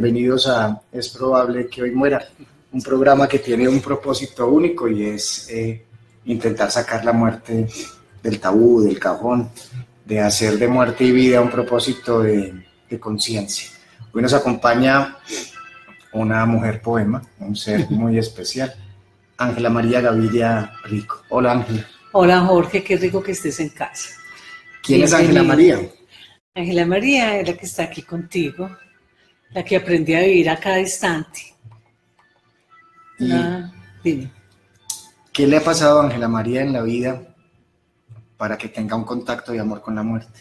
bienvenidos a Es probable que hoy muera, un programa que tiene un propósito único y es eh, intentar sacar la muerte del tabú, del cajón, de hacer de muerte y vida un propósito de, de conciencia. Hoy nos acompaña una mujer poema, un ser muy especial, Ángela María Gaviria Rico. Hola Ángela. Hola Jorge, qué rico que estés en casa. ¿Quién es Ángela María? Ángela María es la que está aquí contigo, la que aprendí a vivir a cada instante. Y- Ah, dime. ¿Qué le ha pasado a Ángela María en la vida para que tenga un contacto de amor con la muerte?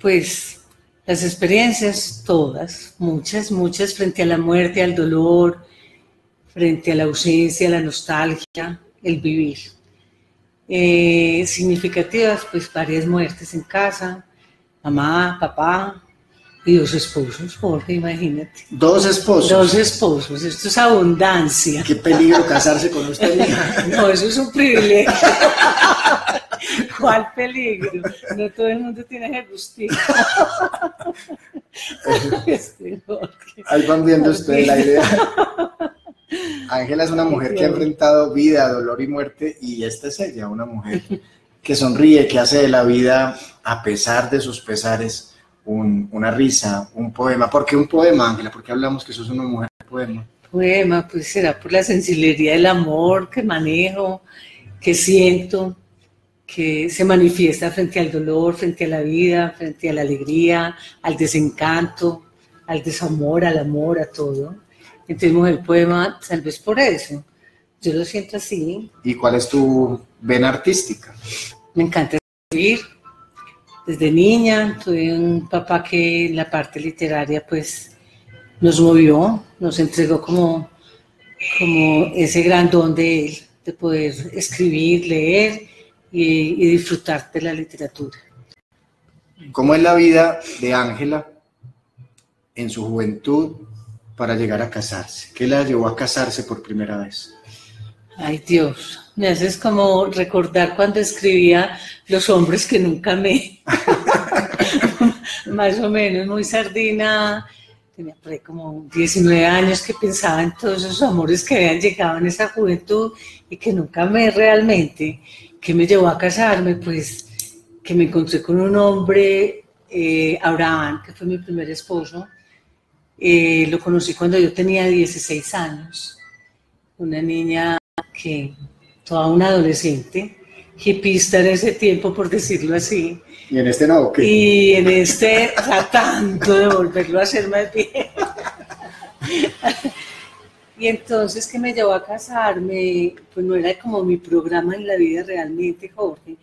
Pues las experiencias, todas, muchas, muchas, frente a la muerte, al dolor, frente a la ausencia, la nostalgia, el vivir. Eh, significativas, pues varias muertes en casa, mamá, papá y dos esposos, Jorge, imagínate. Dos esposos. Dos esposos, esto es abundancia. Qué peligro casarse con usted. mija. No, eso es un privilegio. ¿Cuál peligro? No todo el mundo tiene ese gustito. Este. Ahí van viendo ustedes la idea. Ángela es una mujer que ha enfrentado vida, dolor y muerte y esta es ella, una mujer que sonríe, que hace de la vida, a pesar de sus pesares, un- una risa, un poema. ¿Por qué un poema, Ángela? ¿Por qué hablamos que sos una mujer de poema? Poema, pues será por la sensibilidad del amor que manejo, que siento, que se manifiesta frente al dolor, frente a la vida, frente a la alegría, al desencanto, al desamor, al amor, a todo. Entonces, mujer poema, tal vez por eso. Yo lo siento así, ¿Y cuál es tu vena artística? Me encanta escribir. Desde niña tuve un papá que la parte literaria pues nos movió, nos entregó como, como ese gran don de él, de poder escribir, leer y, y disfrutar de la literatura. ¿Cómo es la vida de Ángela en su juventud para llegar a casarse? ¿Qué la llevó a casarse por primera vez? Ay Dios, me haces como recordar cuando escribía Los hombres que nunca me. Más o menos, muy sardina. Tenía por ahí como 19 años que pensaba en todos esos amores que habían llegado en esa juventud y que nunca me realmente. ¿Qué me llevó a casarme? Pues que me encontré con un hombre, eh, Abraham, que fue mi primer esposo. Eh, lo conocí cuando yo tenía 16 años. Una niña que toda una adolescente, hipista en ese tiempo, por decirlo así, ¿Y en este no? ¿o qué? y en este tratando de volverlo a hacer más bien. Y entonces que me llevó a casarme, pues no era como mi programa en la vida realmente, Jorge.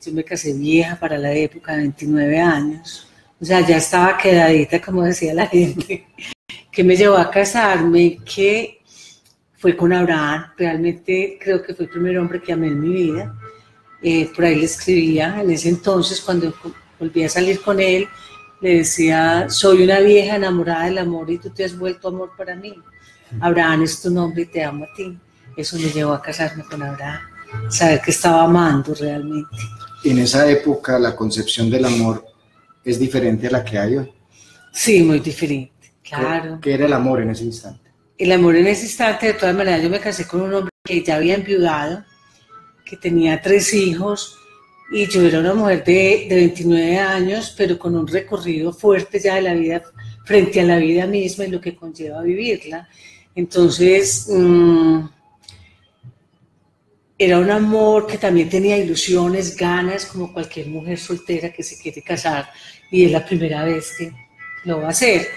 Yo me casé vieja para la época, 29 años. O sea, ya estaba quedadita, como decía la gente. Que me llevó a casarme, que fue con Abraham. Realmente creo que fue el primer hombre que amé en mi vida. Eh, por ahí le escribía en ese entonces, cuando volví a salir con él, le decía, soy una vieja enamorada del amor y tú te has vuelto amor para mí. Abraham es tu nombre y te amo a ti. Eso me llevó a casarme con Abraham, saber que estaba amando realmente. En esa época la concepción del amor es diferente a la que hay hoy. Sí, muy diferente, claro. ¿Qué era el amor en ese instante? El amor en ese instante, de todas maneras, yo me casé con un hombre que ya había enviudado, que tenía tres hijos, y yo era una mujer de, de 29 años, pero con un recorrido fuerte ya de la vida, frente a la vida misma y lo que conlleva vivirla. Entonces, mm, era un amor que también tenía ilusiones, ganas, como cualquier mujer soltera que se quiere casar, y es la primera vez que lo va a hacer.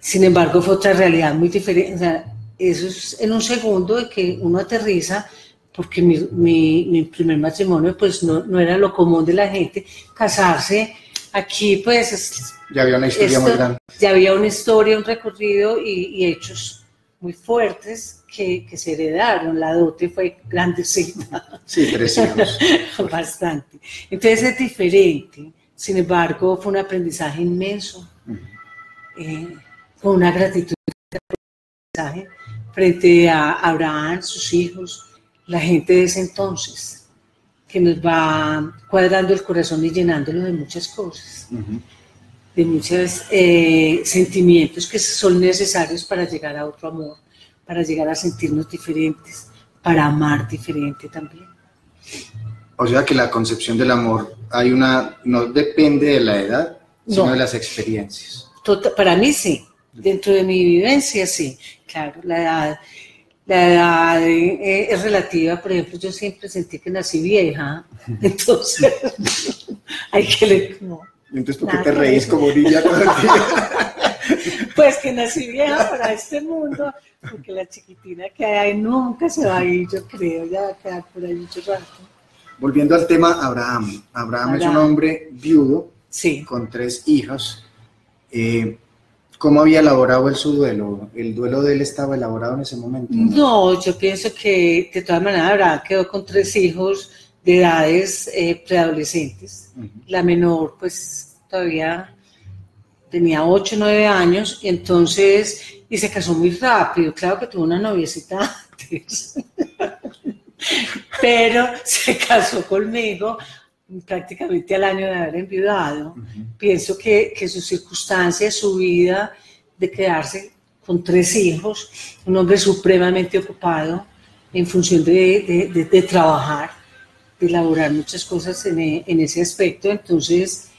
Sin embargo, fue otra realidad muy diferente. O sea, eso es en un segundo de que uno aterriza, porque mi, mi, mi primer matrimonio pues no, no, era lo común de la gente. Casarse aquí pues... Es, ya había una historia esto, muy grande. Ya había una historia, un recorrido y, y hechos muy fuertes que, que, se heredaron. La dote fue grandecita. Sí, tres hijos. Bastante. Entonces es diferente. Sin embargo, fue un aprendizaje inmenso. Uh -huh. eh, con una gratitud frente a Abraham, sus hijos, la gente de ese entonces, que nos va cuadrando el corazón y llenándolo de muchas cosas. Uh -huh. de muchos eh, sentimientos que son necesarios para llegar a otro amor, para llegar a sentirnos diferentes, para amar diferente también. O sea que la concepción del amor hay una no depende de la edad, sino de las experiencias. Tota, para mí sí, dentro de mi vivencia sí, claro, la edad, la edad eh, es relativa, por ejemplo, yo siempre sentí que nací vieja, entonces hay que le... entonces, ¿por qué te reís como niña todo el Pues que nací vieja para este mundo, porque la chiquitina que hay nunca se va a ir, yo creo, ya va a quedar por ahí mucho rato. Volviendo al tema, Abraham. Abraham, es un hombre viudo, sí. con tres hijos. Eh, ¿Cómo había elaborado él su duelo? ¿El duelo de él estaba elaborado en ese momento? No, yo pienso que de todas maneras Abraham quedó con tres hijos de edades eh, preadolescentes. La menor, pues todavía tenía 8 o 9 años, y entonces, y se casó muy rápido. Claro que tuvo una noviecita antes. pero se casó conmigo prácticamente al año de haber enviudado. Pienso que, que sus circunstancias, su vida de quedarse con tres hijos, un hombre supremamente ocupado en función de, de, de, trabajar, de elaborar muchas cosas en, en ese aspecto. Entonces,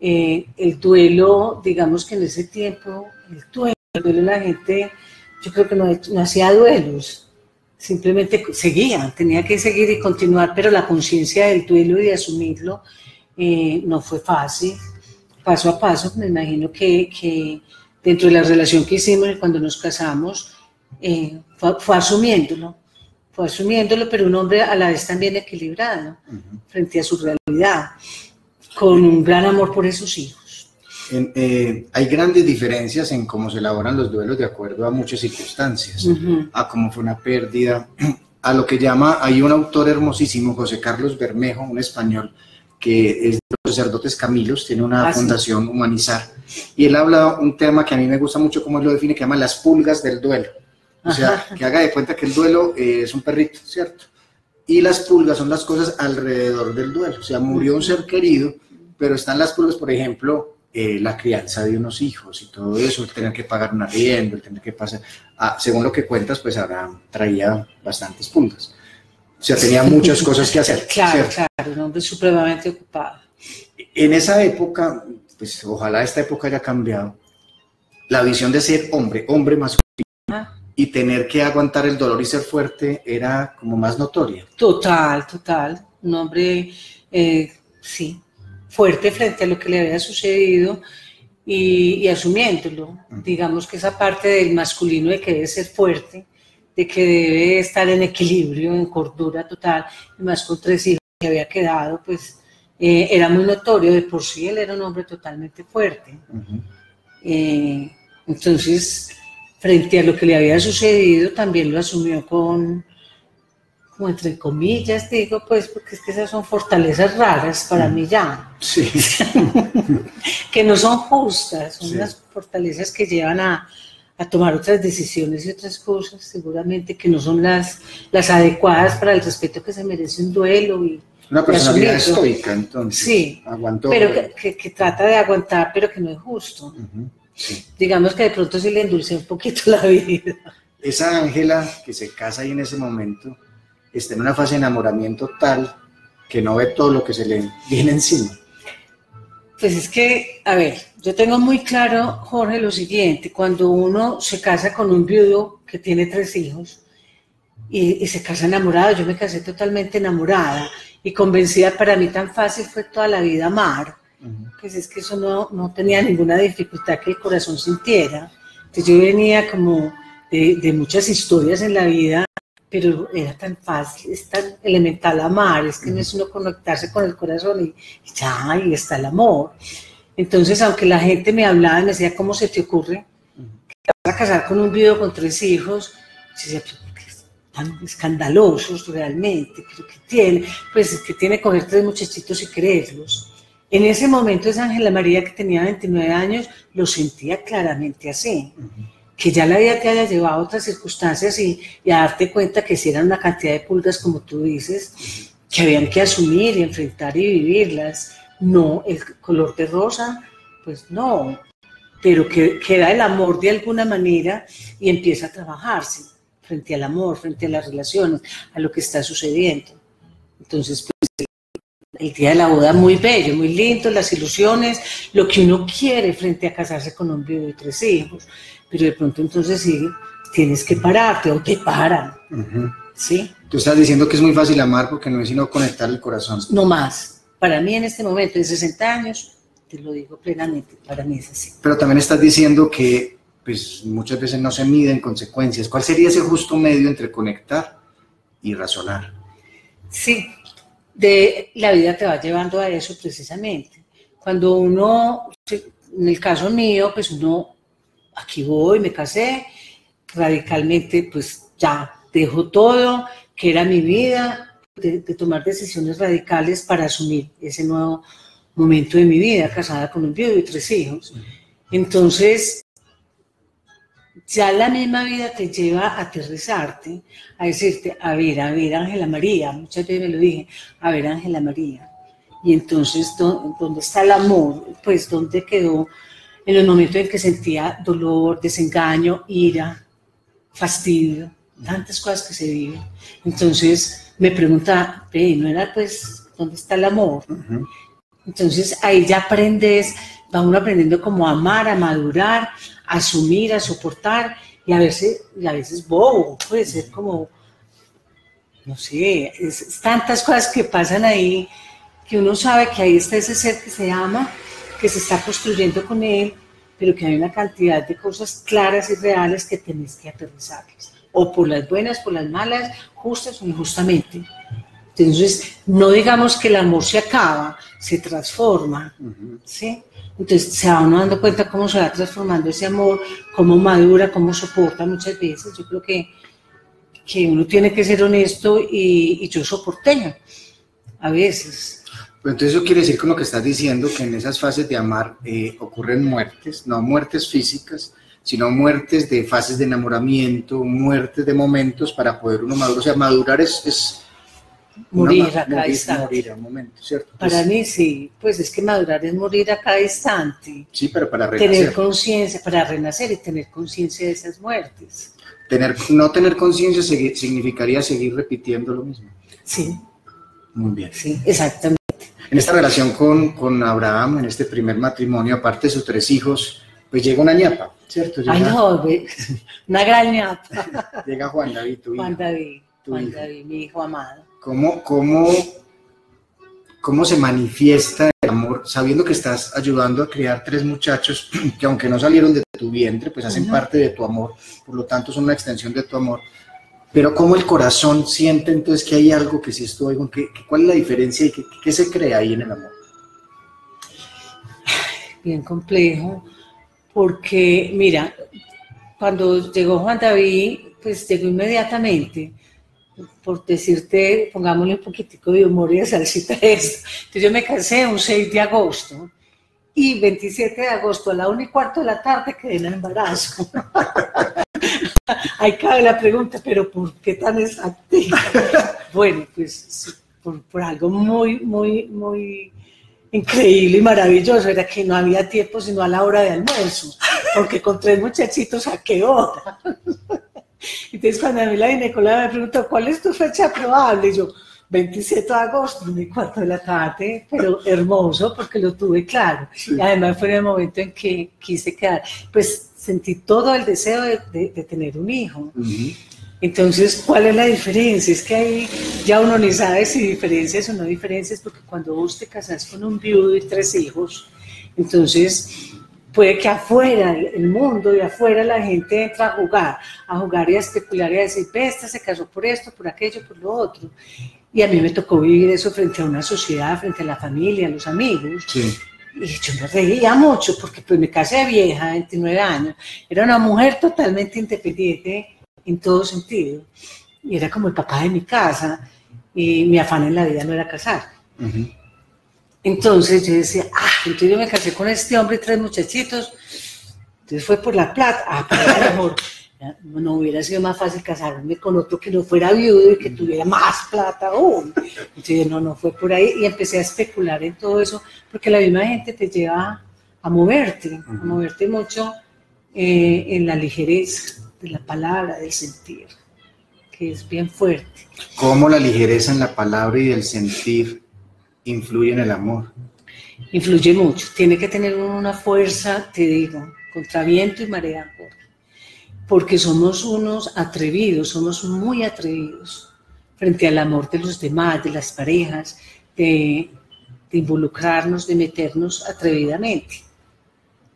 eh, el duelo, digamos que en ese tiempo, el duelo, el duelo de la gente, yo creo que no, no hacía duelos, simplemente seguía, tenía que seguir y continuar, pero la conciencia del duelo y de asumirlo eh, no fue fácil, paso a paso, me imagino que, que, dentro de la relación que hicimos cuando nos casamos, eh, fue, asumiéndolo, fue asumiéndolo, pero un hombre a la vez también equilibrado frente a su realidad, con un gran amor por esos hijos. Eh, hay grandes diferencias en cómo se elaboran los duelos de acuerdo a muchas circunstancias, a cómo fue una pérdida, a lo que llama, hay un autor hermosísimo, José Carlos Bermejo, un español, que es de los sacerdotes Camilos, tiene una ah, fundación Humanizar, y él habla un tema que a mí me gusta mucho, como él lo define, que llama las pulgas del duelo. O sea, que haga de cuenta que el duelo eh, es un perrito, ¿cierto? Y las pulgas son las cosas alrededor del duelo. O sea, murió un ser querido, pero están las pulgas, por ejemplo, eh, la crianza de unos hijos y todo eso, el tener que pagar un arriendo, el tener que pasar, ah, según lo que cuentas, pues ahora traía bastantes puntos. O sea, tenía muchas cosas que hacer. Claro, claro, un hombre supremamente ocupado. En esa época, pues ojalá esta época haya cambiado, la visión de ser hombre, hombre masculino, y tener que aguantar el dolor y ser fuerte era como más notoria. Total, total. Un hombre, eh, sí, fuerte frente a lo que le había sucedido y, asumiéndolo. Digamos que esa parte del masculino de que debe ser fuerte, de que debe estar en equilibrio, en cordura total, y más con tres hijos que había quedado, pues eh, era muy notorio, de por sí él era un hombre totalmente fuerte. Eh, entonces, frente a lo que le había sucedido, también lo asumió con, como entre comillas digo, pues porque es que esas son fortalezas raras para mí ya. Sí. que no son justas, son unas fortalezas que llevan a, a, tomar otras decisiones y otras cosas, seguramente que no son las, las adecuadas para el respeto que se merece un duelo y, una personalidad estoica, entonces. Sí, aguantó. Pero que, que, trata de aguantar, pero que no es justo. Digamos que de pronto sí le endulce un poquito la vida. Esa Ángela que se casa ahí en ese momento, está en una fase de enamoramiento tal que no ve todo lo que se le viene encima. Pues es que, a ver, yo tengo muy claro, Jorge, lo siguiente, cuando uno se casa con un viudo que tiene tres hijos y, se casa enamorado, yo me casé totalmente enamorada y convencida, para mí tan fácil fue toda la vida amar, pues es que eso no, no tenía ninguna dificultad que el corazón sintiera. Entonces yo venía como de, de muchas historias en la vida pero era tan fácil, es tan elemental amar, es que no es uno conectarse con el corazón y, ya, y está el amor. Entonces, aunque la gente me hablaba y me decía, ¿cómo se te ocurre que te vas a casar con un viudo con tres hijos? Yo decía, tan escandalosos realmente, pero que tiene, pues es que tiene que coger tres muchachitos y creerlos. En ese momento esa Ángela María que tenía 29 años lo sentía claramente así que ya la vida te haya llevado a otras circunstancias y, a darte cuenta que si eran una cantidad de pulgas, como tú dices, que habían que asumir y enfrentar y vivirlas. No, el color de rosa Pues no, pero que queda el amor de alguna manera y empieza a trabajarse frente al amor, frente a las relaciones, a lo que está sucediendo. Entonces, pues, el día de la boda muy bello, muy lindo, las ilusiones, lo que uno quiere frente a casarse con un viudo y tres hijos, pero de pronto entonces sí, tienes que pararte o te paran, ¿sí? Tú estás diciendo que es muy fácil amar porque no es sino conectar el corazón. No más. Para mí en este momento de 60 años, te lo digo plenamente, para mí es así. Pero también estás diciendo que pues muchas veces no se miden consecuencias. ¿Cuál sería ese justo medio entre conectar y razonar? Sí, de la vida te va llevando a eso precisamente. Cuando uno, en el caso mío, pues uno, aquí voy, me casé, radicalmente, pues ya dejo todo, que era mi vida, de, tomar decisiones radicales para asumir ese nuevo momento de mi vida, casada con un viudo y tres hijos. Entonces, ya la misma vida te lleva a aterrizarte, a decirte, a ver, a ver, Ángela María, muchas veces me lo dije, a ver, Ángela María. Y entonces, ¿dónde está el amor? Pues, ¿dónde quedó en los momentos en que sentía dolor, desengaño, ira, fastidio, tantas cosas que se viven? Entonces, me pregunta, ¿no era pues, ¿dónde está el amor? Entonces, ahí ya aprendes, va uno aprendiendo como a amar, a madurar, a asumir, a soportar y a veces, y a veces bobo, puede ser como, no sé, es, tantas cosas que pasan ahí que uno sabe que ahí está ese ser que se ama, que se está construyendo con él, pero que hay una cantidad de cosas claras y reales que tenés que aterrizarles, o por las buenas, por las malas, justas o injustamente. Entonces, no digamos que el amor se acaba, se transforma, ¿sí? Entonces se va uno dando cuenta cómo se va transformando ese amor, cómo madura, cómo soporta muchas veces. Yo creo que, que uno tiene que ser honesto y, yo soporté a veces. Entonces eso quiere decir con lo que estás diciendo, que en esas fases de amar eh, ocurren muertes, no muertes físicas, sino muertes de fases de enamoramiento, muertes de momentos para poder uno madurar. O sea, madurar es morir a cada instante. Morir a un momento, ¿cierto? Para pues mí sí, pues es que madurar es morir a cada instante. Sí, pero para renacer. Tener conciencia, para renacer y tener conciencia de esas muertes. Tener, no tener conciencia significaría seguir repitiendo lo mismo. Sí. Muy bien. Sí, exactamente. En esta relación con, con Abraham, en este primer matrimonio, aparte de sus tres hijos, pues llega una ñapa, ¿cierto? Ay, no, una gran ñapa. llega Juan David, tu Juan David, Juan David, mi hijo amado cómo, cómo, cómo se manifiesta el amor, sabiendo que estás ayudando a criar tres muchachos que aunque no salieron de tu vientre, pues hacen parte de tu amor, por lo tanto son una extensión de tu amor. Pero cómo el corazón siente entonces que hay algo que si estoy, que, ¿cuál es la diferencia y qué, qué se crea ahí en el amor? Bien complejo, porque mira, cuando llegó Juan David, pues llegó inmediatamente por decirte, pongámosle un poquitico de humor y de salsita a esto. Entonces yo me casé un 6 de agosto y 27 de agosto a la 1 y cuarto de la tarde quedé en embarazo. Ahí cabe la pregunta, pero ¿por qué tan exacta? bueno, pues por, por, algo muy, muy, muy increíble y maravilloso, era que no había tiempo sino a la hora de almuerzo, porque con tres muchachitos a qué hora. Entonces, cuando a mí la ginecóloga me preguntó, ¿cuál es tu fecha probable? Y yo, 27 de agosto, mi cuarto de la tarde, pero hermoso porque lo tuve claro. Y además fue en el momento en que quise quedar, pues sentí todo el deseo de, tener un hijo. Entonces, ¿cuál es la diferencia? Es que ahí ya uno ni sabe si diferencias o no diferencias, porque cuando vos te casas con un viudo y tres hijos, entonces puede que afuera, el mundo de afuera, la gente entra a jugar, a jugar y a especular y a decir, esta se casó por esto, por aquello, por lo otro. Y a mí me tocó vivir eso frente a una sociedad, frente a la familia, a los amigos. Y yo me reía mucho porque pues me casé vieja, 29 años. Era una mujer totalmente independiente en todo sentido. Y era como el papá de mi casa. Y mi afán en la vida no era casar. Entonces yo decía, ah, entonces yo me casé con este hombre y tres muchachitos. Entonces fue por la plata. Ah, pero a lo mejor no hubiera sido más fácil casarme con otro que no fuera viudo y que tuviera más plata aún. Entonces no, no fue por ahí. Y empecé a especular en todo eso, porque la misma gente te lleva a moverte, a moverte mucho eh, en la ligereza de la palabra, del sentir, que es bien fuerte. ¿Cómo la ligereza en la palabra y el sentir influye en el amor? Influye mucho, tiene que tener una fuerza, te digo, contra viento y marea, porque somos unos atrevidos, somos muy atrevidos frente al amor de los demás, de las parejas, de, involucrarnos, de meternos atrevidamente.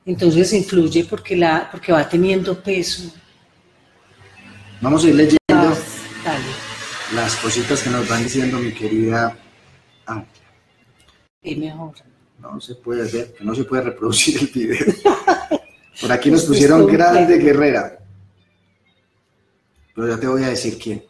Entonces influye porque, la, porque va teniendo peso. Vamos a ir leyendo las cositas que nos van diciendo mi querida Ángela. Y mejor. No se puede que no se puede reproducir el video. Por aquí nos pusieron grande guerrera. Pero ya te voy a decir quién.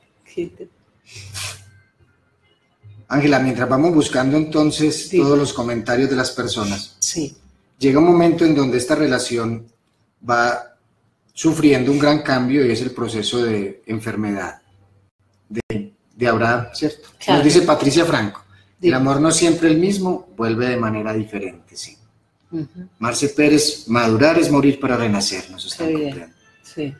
Ángela, mientras vamos buscando entonces todos los comentarios de las personas, sí. llega un momento en donde esta relación va sufriendo un gran cambio y es el proceso de enfermedad de, de Abraham, ¿cierto? Nos dice Patricia Franco, el amor no es siempre el mismo, vuelve de manera diferente, sí. Marce Pérez, madurar es morir para renacer, nos está Sí.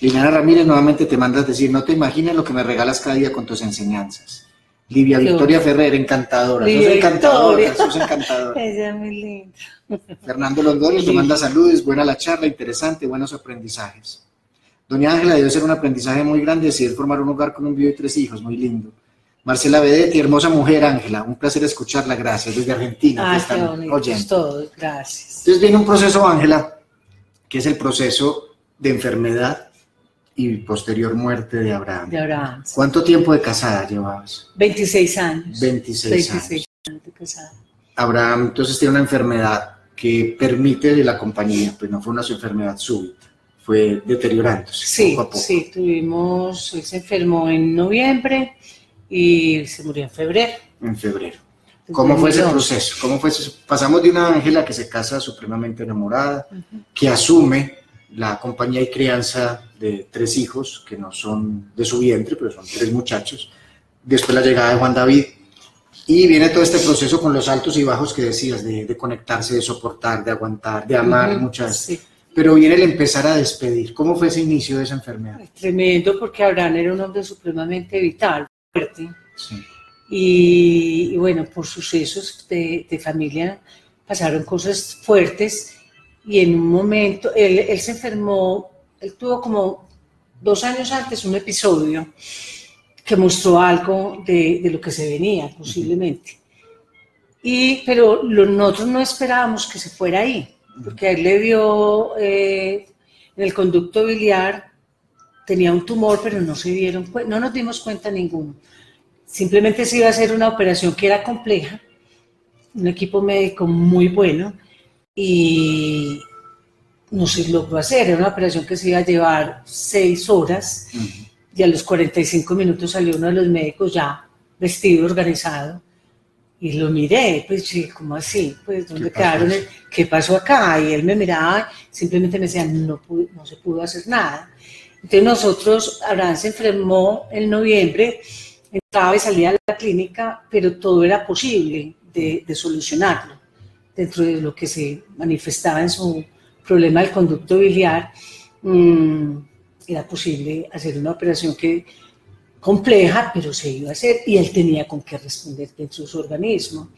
Liliana Ramírez, nuevamente te mandas decir, no te imaginas lo que me regalas cada día con tus enseñanzas. Livia Victoria Ferrer, encantadora. Sos encantadora, sos encantadora. Ella es muy linda. Fernando Londoño te manda saludos, buena la charla, interesante, buenos aprendizajes. Doña Ángela debe ser un aprendizaje muy grande decidir formar un hogar con un vivo y tres hijos, muy lindo. Marcela Bedetti, hermosa mujer, Ángela, un placer escucharla, gracias, desde Argentina. Ah, qué bonito, todo, gracias. Entonces viene un proceso, Ángela, que es el proceso de enfermedad y posterior muerte de Abraham. De Abraham. ¿Cuánto tiempo de casada llevabas? 26 años. 26, 26 años. de casada. Abraham entonces tiene una enfermedad que permite de la compañía, pues no fue una enfermedad súbita, fue deteriorándose sí, poco a poco. Sí, tuvimos, él se enfermó en noviembre y se murió en febrero. En febrero. ¿Cómo fue ese proceso? ¿Cómo fue Pasamos de una Ángela que se casa supremamente enamorada, que asume la compañía y crianza de tres hijos que no son de su vientre, pero son tres muchachos. Después la llegada de Juan David. Y viene todo este proceso con los altos y bajos que decías, de, conectarse, de soportar, de aguantar, de amar muchas. Pero viene el empezar a despedir. ¿Cómo fue ese inicio de esa enfermedad? Tremendo, porque Abraham era un hombre supremamente vital, fuerte. Y, bueno, por sucesos de, de familia pasaron cosas fuertes y en un momento, él, se enfermó, él tuvo como dos años antes un episodio que mostró algo de, lo que se venía posiblemente. Y, pero nosotros no esperábamos que se fuera ahí, porque a él le dio eh, en el conducto biliar, tenía un tumor, pero no se dieron no nos dimos cuenta ninguno. Simplemente se iba a hacer una operación que era compleja, un equipo médico muy bueno, y no se logró hacer. Era una operación que se iba a llevar seis horas y a los 45 minutos salió uno de los médicos ya vestido, organizado. Y lo miré, pues sí, ¿cómo así? Pues, ¿dónde quedaron? ¿Qué pasó acá? Y él me miraba, simplemente me decía, no, no se pudo hacer nada. Entonces nosotros, Abraham se enfermó en noviembre, entraba y salía de la clínica, pero todo era posible de, de solucionarlo dentro de lo que se manifestaba en su problema del conducto biliar, mm, era posible hacer una operación que compleja, pero se iba a hacer y él tenía con qué responder dentro de su organismo.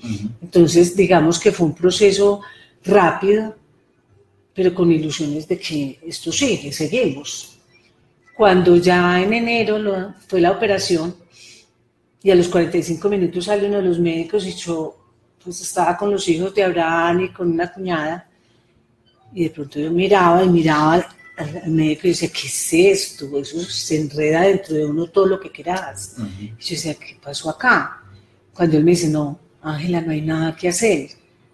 Entonces, digamos que fue un proceso rápido, pero con ilusiones de que esto sigue, seguimos. Cuando ya en enero fue la operación y a los 45 minutos sale uno de los médicos y yo pues estaba con los hijos de Abraham y con una cuñada, y de pronto yo miraba y miraba al, médico y decía, ¿qué es esto? Eso se enreda dentro de uno todo lo que quieras. Y yo decía, ¿qué pasó acá? Cuando él me dice, no, Ángela, no hay nada que hacer.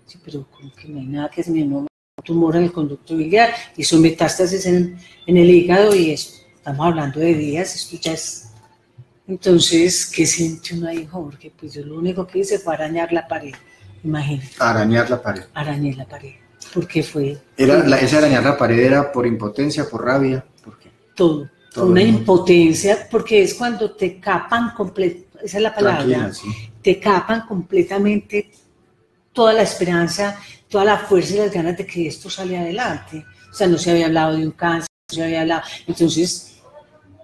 Yo, pero ¿cómo que no hay nada que hacer? No, tumor en el conducto biliar, hizo metástasis en, en el hígado y estamos hablando de días, esto ya es entonces, ¿qué siente uno ahí, Jorge? Pues yo lo único que hice fue arañar la pared. Imagínate. Arañar la pared. Arañé la pared. ¿Por qué fue? Era, la, ¿Esa arañar la pared era por impotencia, por rabia? ¿Por qué? Todo. Una impotencia, porque es cuando te capan completamente, esa es la palabra, te capan completamente toda la esperanza toda la fuerza y las ganas de que esto saliera adelante. O sea, no se había hablado de un cáncer, no se había hablado. Entonces,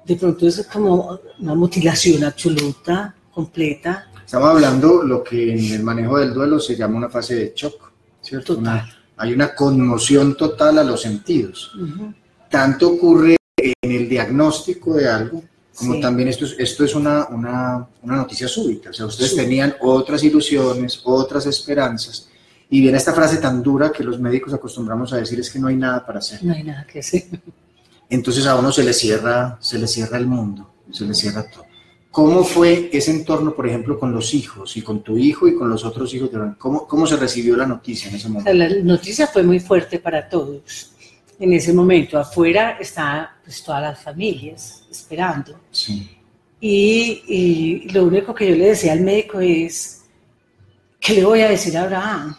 de pronto es como una mutilación absoluta, completa. Estamos hablando lo que en el manejo del duelo se llama una fase de shock, ¿cierto? Hay una conmoción total a los sentidos. Tanto ocurre en el diagnóstico de algo, como también esto es, esto es una, una, una noticia súbita. O sea, ustedes tenían otras ilusiones, otras esperanzas, y viene esta frase tan dura que los médicos acostumbramos a decir es que no hay nada para hacer. No hay nada que hacer. Entonces a uno se le cierra, se le cierra el mundo, se le cierra todo. ¿Cómo fue ese entorno, por ejemplo, con los hijos y con tu hijo y con los otros hijos? De ¿Cómo, ¿Cómo se recibió la noticia en ese momento? La noticia fue muy fuerte para todos. En ese momento afuera estaban pues, todas las familias esperando. Sí. Y, y, lo único que yo le decía al médico es, ¿qué le voy a decir a Abraham?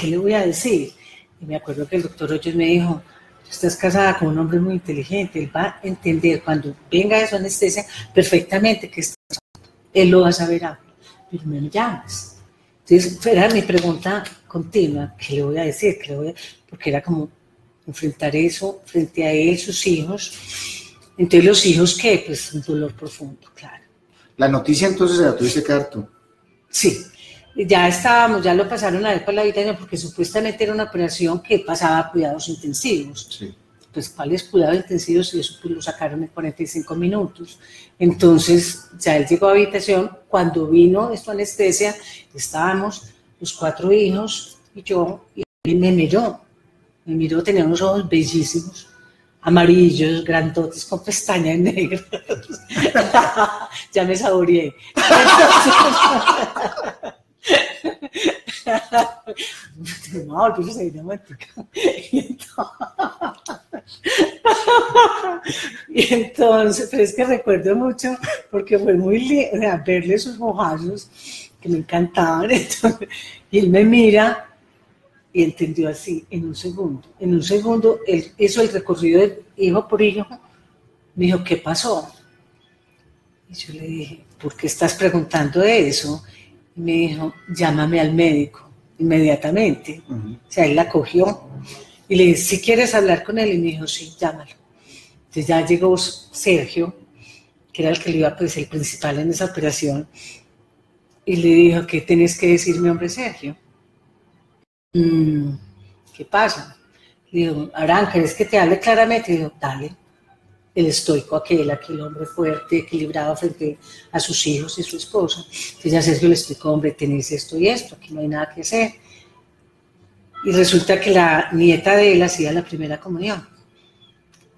¿Qué le voy a decir? Y me acuerdo que el doctor Hoyos me dijo, estás casada con un hombre muy inteligente, él va a entender cuando venga esa anestesia perfectamente que estás él lo va a saber pero me llamas. Entonces, era mi pregunta continua, ¿qué le voy a decir? ¿Qué le voy a... Porque era como enfrentar eso frente a él, sus hijos. Entonces, los hijos, ¿qué? Pues un dolor profundo, claro. La noticia entonces la tuviste que dar tú. Sí, ya estábamos, ya lo pasaron a ver para la habitación porque supuestamente era una operación que pasaba a cuidados intensivos. Sí. Pues, ¿cuáles cuidados intensivos? Y eso pues, lo sacaron en 45 minutos. Entonces, ya él llegó a habitación. Cuando vino esta anestesia, estábamos los cuatro hijos y yo, y él me miró. Me miró, tenía unos ojos bellísimos amarillos, grandotes, con pestañas negras. ya me saboreé. no, pues soy dramática. Y entonces, pero es que recuerdo mucho porque fue muy lindo, verle sus ojazos que me encantaban. y él me mira y entendió así, en un segundo. En un segundo, él hizo el recorrido de hijo por hijo. Me dijo, ¿qué pasó? Y yo le dije, ¿por qué estás preguntando eso? Me dijo, llámame al médico inmediatamente. O sea, él la cogió y le dije, si quieres hablar con él, y me dijo, sí, llámalo. Entonces ya llegó Sergio, que era el que le iba, pues el principal en esa operación, y le dijo, ¿qué tenés que decirme, hombre Sergio? Mm, ¿Qué pasa? Le dijo, Abraham, ¿querés que te hable claramente? Y dijo, dale el estoico aquel, aquel hombre fuerte, equilibrado frente a sus hijos y su esposa. Entonces ya Sergio le explicó, hombre, tenés esto y esto, aquí no hay nada que hacer. Y resulta que la nieta de él hacía la primera comunión.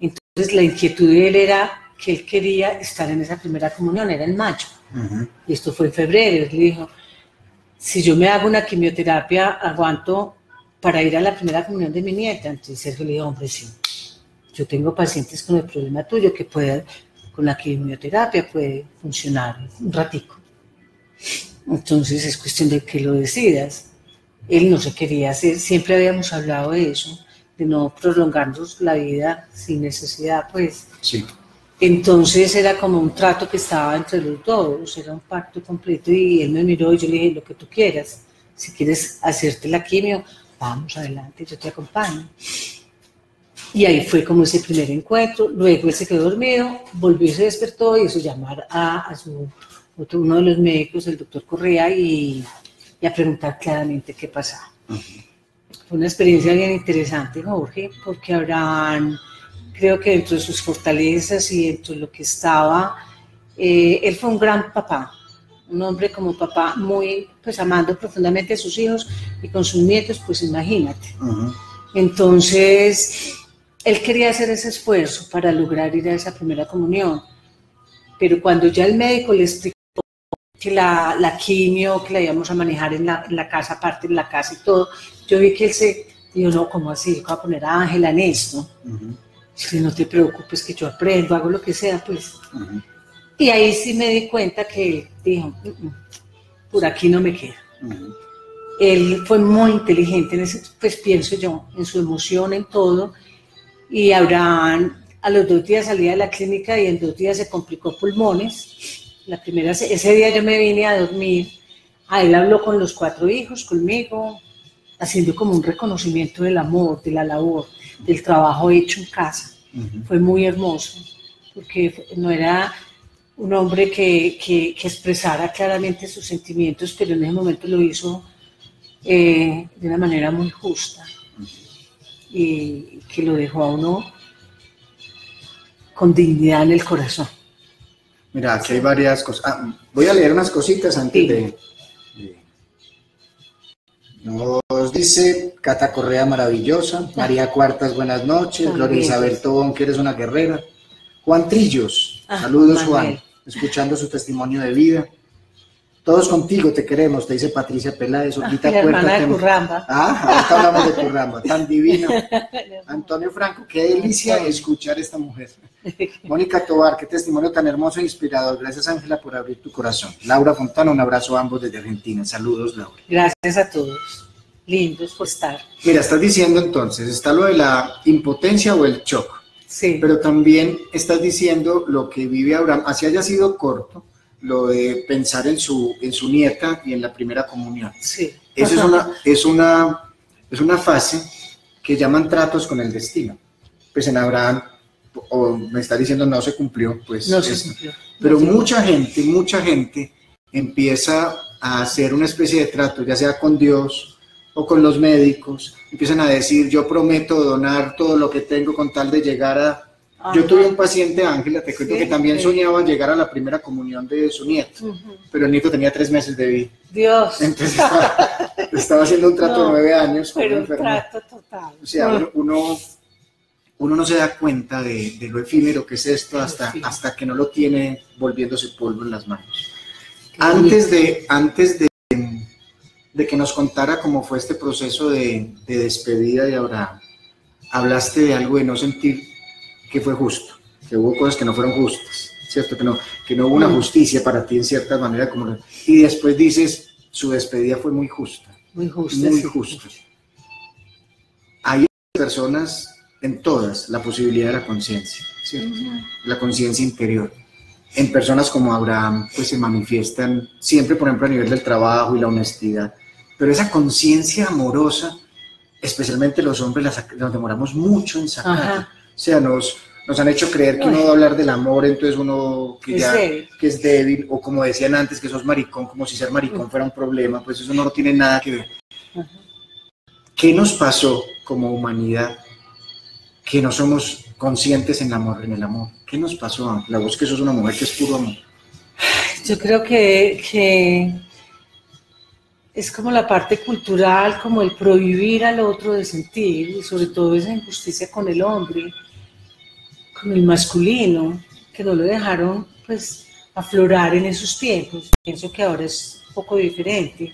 Entonces la inquietud de él era que él quería estar en esa primera comunión, era en mayo. Y esto fue en febrero. Él le dijo, si yo me hago una quimioterapia, aguanto para ir a la primera comunión de mi nieta. Entonces Sergio le dijo, hombre, sí yo tengo pacientes con el problema tuyo que puede, con la quimioterapia puede funcionar un ratico. Entonces es cuestión de que lo decidas. Él no se quería hacer, siempre habíamos hablado de eso, de no prolongarnos la vida sin necesidad, pues. Sí. Entonces era como un trato que estaba entre los dos, era un pacto completo y él me miró y yo le dije, lo que tú quieras, si quieres hacerte la quimio, vamos adelante, yo te acompaño. Y ahí fue como ese primer encuentro. Luego él se quedó dormido, volvió y se despertó y hizo llamar a, a su, otro, uno de los médicos, el doctor Correa, y, y a preguntar claramente qué pasaba. Fue una experiencia bien interesante, Jorge, porque Abraham, creo que dentro de sus fortalezas y dentro de lo que estaba, eh, él fue un gran papá, un hombre como papá muy, pues amando profundamente a sus hijos y con sus nietos, pues imagínate. Entonces, él quería hacer ese esfuerzo para lograr ir a esa primera comunión, pero cuando ya el médico le explicó que la, la quimio, que la íbamos a manejar en la, en la, casa, aparte en la casa y todo, yo vi que él se dijo, no, ¿cómo así? Voy a poner a Ángela en esto. Si no te preocupes, que yo aprendo, hago lo que sea, pues. Y ahí sí me di cuenta que él dijo, mm, mm, por aquí no me queda. Él fue muy inteligente en ese, pues pienso yo, en su emoción, en todo, y Abraham a los dos días salía de la clínica y en dos días se complicó pulmones. La primera, ese día yo me vine a dormir, a él habló con los cuatro hijos, conmigo, haciendo como un reconocimiento del amor, de la labor, del trabajo hecho en casa. Fue muy hermoso, porque no era un hombre que, que, expresara claramente sus sentimientos, pero en ese momento lo hizo eh, de una manera muy justa y que lo dejó a uno con dignidad en el corazón. Mira, aquí hay varias cosas. Ah, voy a leer unas cositas antes de, Nos dice Cata Correa maravillosa, María Cuartas, buenas noches, Gloria Isabel Tobón, que eres una guerrera. Juan Trillos, ah, saludos Juan, escuchando su testimonio de vida. Todos contigo te queremos, te dice Patricia Peláez. Ahorita la hermana de Curramba. Ah, ahorita hablamos de Curramba, tan divino. Antonio Franco, qué delicia escuchar a esta mujer. Mónica Tobar, qué testimonio tan hermoso e inspirador. Gracias, Ángela, por abrir tu corazón. Laura Fontana, un abrazo a ambos desde Argentina. Saludos, Laura. Gracias a todos. Lindos por estar. Mira, estás diciendo entonces, está lo de la impotencia o el shock. Sí. Pero también estás diciendo lo que vive Abraham, así haya sido corto lo de pensar en su, en su nieta y en la primera comunión. Sí. Esa es una, es, una, es una fase que llaman tratos con el destino. Pues en Abraham, o me está diciendo no se cumplió, pues. No se cumplió. Pero mucha gente, mucha gente empieza a hacer una especie de trato, ya sea con Dios o con los médicos, empiezan a decir, yo prometo donar todo lo que tengo con tal de llegar a yo tuve un paciente, Ángela, te cuento que también soñaba llegar a la primera comunión de su nieto, pero el nieto tenía tres meses de vida. Dios. Entonces estaba, haciendo un trato de nueve años. Pero un trato total. O sea, uno, uno no se da cuenta de, lo efímero que es esto hasta, hasta que no lo tiene volviéndose polvo en las manos. antes de, antes de, de que nos contara cómo fue este proceso de, de despedida de Abraham, hablaste de algo de no sentir que fue justo, que hubo cosas que no fueron justas, ¿cierto? Que no, que no hubo una mm. justicia para ti en cierta manera. Como, y después dices, su despedida fue muy justa. Muy justa. Muy justa. Hay personas, en todas, la posibilidad de la conciencia, ¿cierto? La conciencia interior. En personas como Abraham, pues se manifiestan siempre, por ejemplo, a nivel del trabajo y la honestidad. Pero esa conciencia amorosa, especialmente los hombres, nos demoramos mucho en sacar. O sea, nos, nos han hecho creer que uno va a hablar del amor, entonces uno que ya que es débil, o como decían antes, que sos maricón, como si ser maricón fuera un problema, pues eso no tiene nada que ver. ¿Qué nos pasó como humanidad que no somos conscientes en el amor? En el amor? ¿Qué nos pasó? La voz que sos una mujer que es puro amor. Yo creo que, que es como la parte cultural, como el prohibir al otro de sentir, y sobre todo esa injusticia con el hombre con el masculino, que no lo dejaron pues aflorar en esos tiempos. Pienso que ahora es un poco diferente.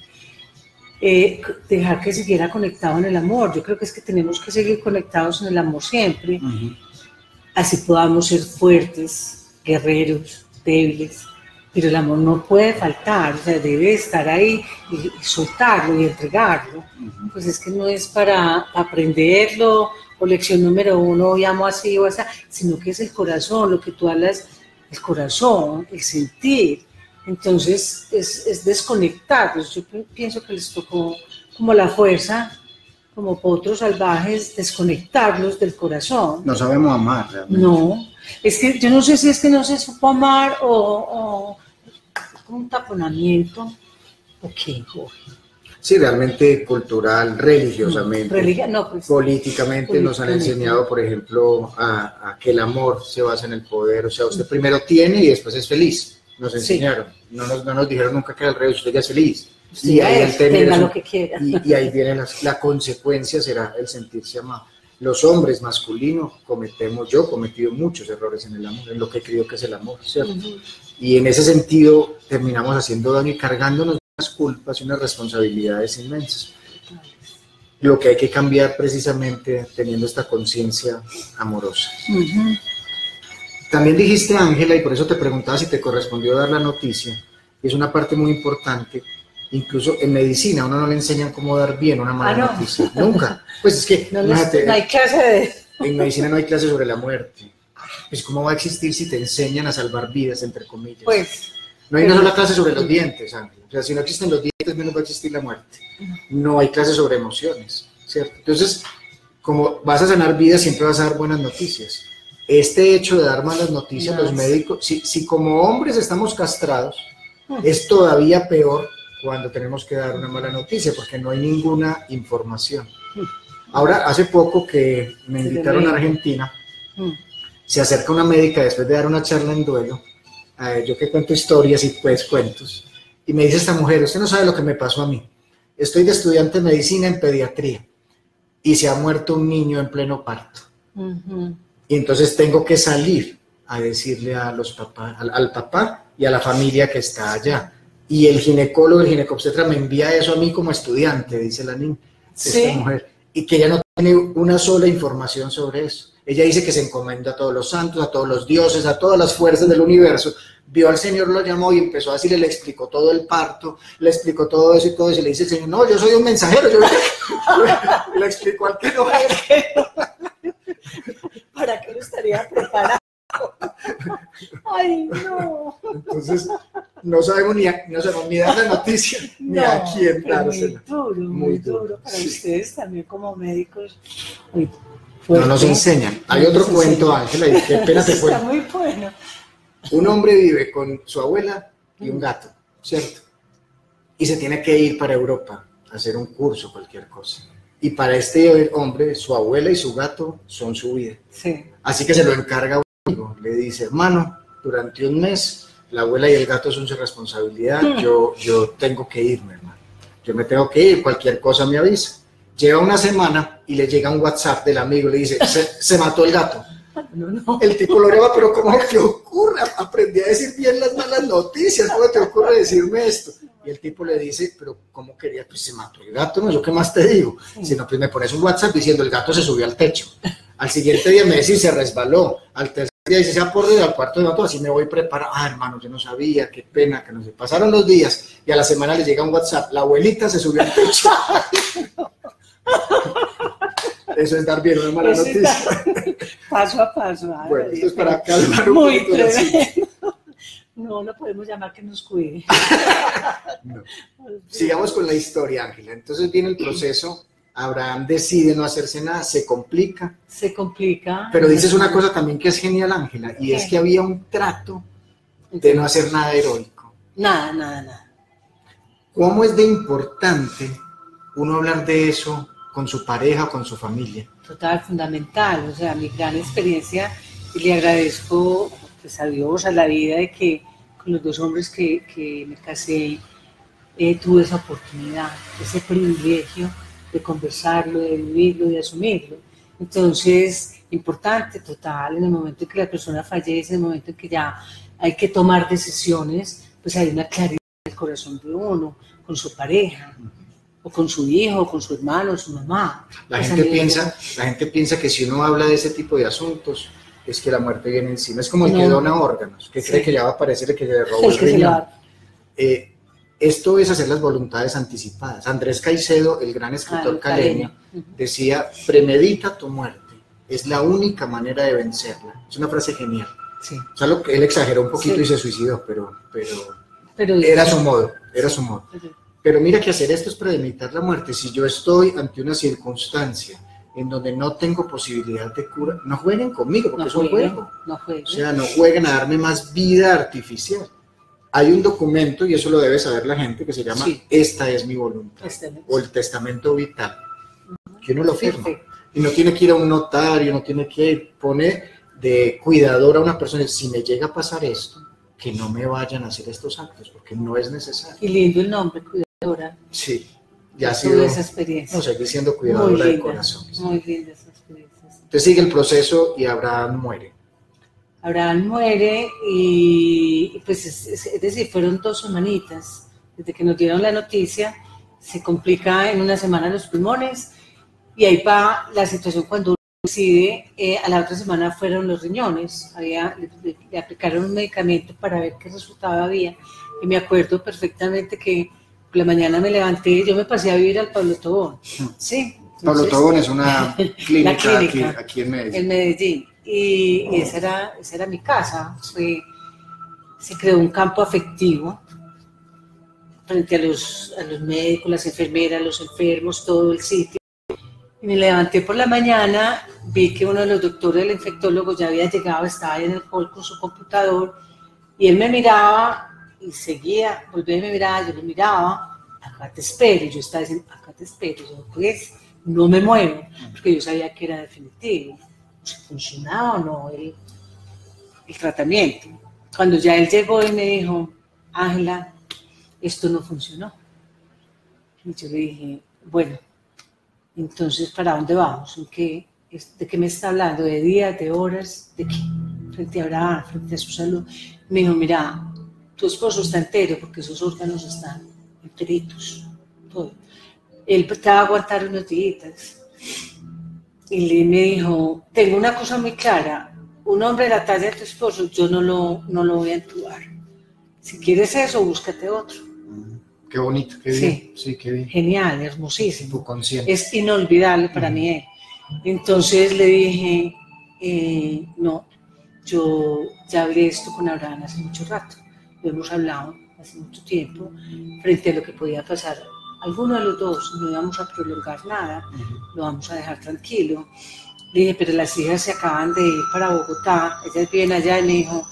Eh, dejar que siguiera conectado en el amor. Yo creo que es que tenemos que seguir conectados en el amor siempre. Así podamos ser fuertes, guerreros, débiles. Pero el amor no puede faltar, o sea, debe estar ahí y, soltarlo y entregarlo. Pues es que no es para aprenderlo o lección número uno, llamo así o así, sino que es el corazón, lo que tú hablas, el corazón, el sentir. Entonces es, es desconectarlos. Yo pienso que les tocó como la fuerza, como potros salvajes, desconectarlos del corazón. No sabemos amar realmente. No, es que yo no sé si es que no se supo amar o, o un taponamiento o qué, Sí, realmente cultural, religiosamente, pues, políticamente nos han enseñado, por ejemplo, a, que el amor se basa en el poder. O sea, usted primero tiene y después es feliz. Nos enseñaron. No, nos, no nos dijeron nunca que al revés, usted ya es feliz. y, ahí tenga lo que quiera. Y, ahí viene la, la, consecuencia, será el sentirse amado. Los hombres masculinos cometemos, yo he cometido muchos errores en el amor, en lo que creo que es el amor, ¿cierto? Y en ese sentido terminamos haciendo daño y cargándonos unas culpas y unas responsabilidades inmensas. Lo que hay que cambiar precisamente teniendo esta conciencia amorosa. También dijiste, Ángela, y por eso te preguntaba si te correspondió dar la noticia, y es una parte muy importante, incluso en medicina, uno no le enseñan cómo dar bien una mala ah, noticia, nunca. Pues es que no, hay clase de... En medicina no hay clase sobre la muerte. Pues cómo va a existir si te enseñan a salvar vidas, entre comillas. Pues no hay una sola clase sobre los dientes, Ángel. Sea, si no existen los dientes, menos va a existir la muerte. No hay clases sobre emociones, ¿cierto? Entonces, como vas a sanar vidas, siempre vas a dar buenas noticias. Este hecho de dar malas noticias, los médicos, si, si como hombres estamos castrados, es todavía peor cuando tenemos que dar una mala noticia, porque no hay ninguna información. Ahora, hace poco que me invitaron a Argentina, se acerca una médica después de dar una charla en duelo, yo que cuento historias y pues cuentos, y me dice esta mujer, usted no sabe lo que me pasó a mí. Estoy de estudiante de medicina en pediatría y se ha muerto un niño en pleno parto. Y entonces tengo que salir a decirle a los papás, al, papá y a la familia que está allá. Y el ginecólogo, el ginecobstetra me envía eso a mí como estudiante, dice la niña, esta mujer, y que ella no tiene una sola información sobre eso. Ella dice que se encomienda a todos los santos, a todos los dioses, a todas las fuerzas del universo. Vio al Señor, lo llamó y empezó a decirle, le explicó todo el parto, le explicó todo eso y todo eso. Y le dice el Señor, no, yo soy un mensajero. Yo le, explicó al que no ¿Para qué lo estaría preparado? Ay, no. Entonces, no sabemos ni, no sabemos ni dar la noticia ni a quién dársela. Muy duro, muy, duro. Para ustedes también como médicos. no nos enseñan. Hay otro cuento, Ángela, y qué pena te Está muy bueno. Un hombre vive con su abuela y un gato, ¿cierto? Y se tiene que ir para Europa a hacer un curso, cualquier cosa. Y para este hombre, su abuela y su gato son su vida. Sí. Así que se lo encarga le dice, hermano, durante un mes la abuela y el gato son su responsabilidad, yo, yo tengo que irme, hermano. Yo me tengo que ir, cualquier cosa me avisa. Lleva una semana y le llega un WhatsApp del amigo le dice, se, mató el gato. El tipo lo llama, pero ¿cómo te ocurre? Aprendí a decir bien las malas noticias, ¿cómo te ocurre decirme esto? Y el tipo le dice, pero ¿cómo quería? Pues se mató el gato, no, yo qué más te digo. Si no, pues me pones un WhatsApp diciendo, el gato se subió al techo. Al siguiente día me dice, se resbaló. Al tercer día dice, se ha porrido al cuarto de gato, así me voy preparado. Ah, hermano, yo no sabía, qué pena, que no se pasaron los días. Y a la semana le llega un WhatsApp, la abuelita se subió al techo. Eso es dar bien una mala noticia. paso a paso. bueno, esto es para calmar un Muy no, no podemos llamar que nos cuide. Sigamos con la historia, Ángela. Entonces viene el proceso. Abraham decide no hacerse nada, se complica. Se complica. Pero dices una cosa también que es genial, Ángela, y es que había un trato de no hacer nada heroico. Nada, nada, nada. ¿Cómo es de importante uno hablar de eso con su pareja o con su familia? Total, fundamental. O sea, mi gran experiencia, y le agradezco pues, a Dios, a la vida de que con los dos hombres que, que me casé eh, tuve esa oportunidad, ese privilegio de conversarlo, de vivirlo, de asumirlo. Entonces, importante, total, en el momento en que la persona fallece, en el momento en que ya hay que tomar decisiones, pues hay una claridad en el corazón de uno, con su pareja, o con su hijo, o con su hermano, o su mamá. La gente, piensa, la gente piensa que si uno habla de ese tipo de asuntos, es que la muerte viene encima. Es como el que dona órganos, que cree que ya va a aparecer que le robó el, riñón. Eh, esto es hacer las voluntades anticipadas. Andrés Caicedo, el gran escritor caleño, decía, premedita tu muerte, es la única manera de vencerla. Es una frase genial. Sí. O sea, lo que él exageró un poquito y se suicidó, pero, pero, era su modo, era su modo. Pero mira que hacer esto es premeditar la muerte. Si yo estoy ante una circunstancia en donde no tengo posibilidad de cura, no jueguen conmigo, porque es un juego. No jueguen. O sea, no jueguen a darme más vida artificial. Hay un documento, y eso lo debe saber la gente, que se llama Esta es mi voluntad, o el testamento vital, que uno lo firma. Y no tiene que ir a un notario, no tiene que poner de cuidador a una persona, si me llega a pasar esto, que no me vayan a hacer estos actos, porque no es necesario. Y lindo el nombre, cuidadora. Sí, ya ha sido, esa experiencia. No, seguir siendo cuidadora de corazón. Muy linda esa experiencia. Entonces sigue el proceso y Abraham muere. Abraham muere y pues es, decir, fueron dos semanitas. Desde que nos dieron la noticia, se complica en una semana los pulmones y ahí va la situación cuando uno decide, eh, a la otra semana fueron los riñones, había, le, aplicaron un medicamento para ver qué resultado había y me acuerdo perfectamente que la mañana me levanté, yo me pasé a vivir al Pablo Tobón. Sí. Pablo Tobón es una clínica, aquí, en Medellín. En Medellín. Y, esa, era, esa era mi casa. se creó un campo afectivo frente a los, a los médicos, las enfermeras, los enfermos, todo el sitio. Y me levanté por la mañana, vi que uno de los doctores, el infectólogo, ya había llegado, estaba en el hall con su computador, y él me miraba y seguía, volvía y me miraba, yo lo miraba, acá te espero, yo estaba diciendo, acá te espero, yo pues no me muevo, porque yo sabía que era definitivo, si funcionaba o no el, el tratamiento. Cuando ya él llegó y me dijo, Ángela, esto no funcionó. Y yo le dije, bueno, entonces, ¿para dónde vamos? ¿En qué, ¿De qué me está hablando? ¿De días, de horas? ¿De qué? Frente a Abraham, frente a su salud. Me dijo, mira, tu esposo está entero porque sus órganos están enteritos. Todo. Él te va a aguantar unos días. Y le me dijo, tengo una cosa muy clara, un hombre de la talla de tu esposo, yo no lo, no lo voy a entubar. Si quieres eso, búscate otro. Qué bonito, qué bien. Sí, qué bien. Genial, hermosísimo. Tu conciencia. Es inolvidable para mí él. Entonces le dije, eh, no, yo ya hablé esto con Abraham hace mucho rato. Lo hemos hablado hace mucho tiempo frente a lo que podía pasar. Alguno de los dos, no íbamos a prolongar nada, lo vamos a dejar tranquilo. Le dije, pero las hijas se acaban de ir para Bogotá, ellas viven allá y me dijo,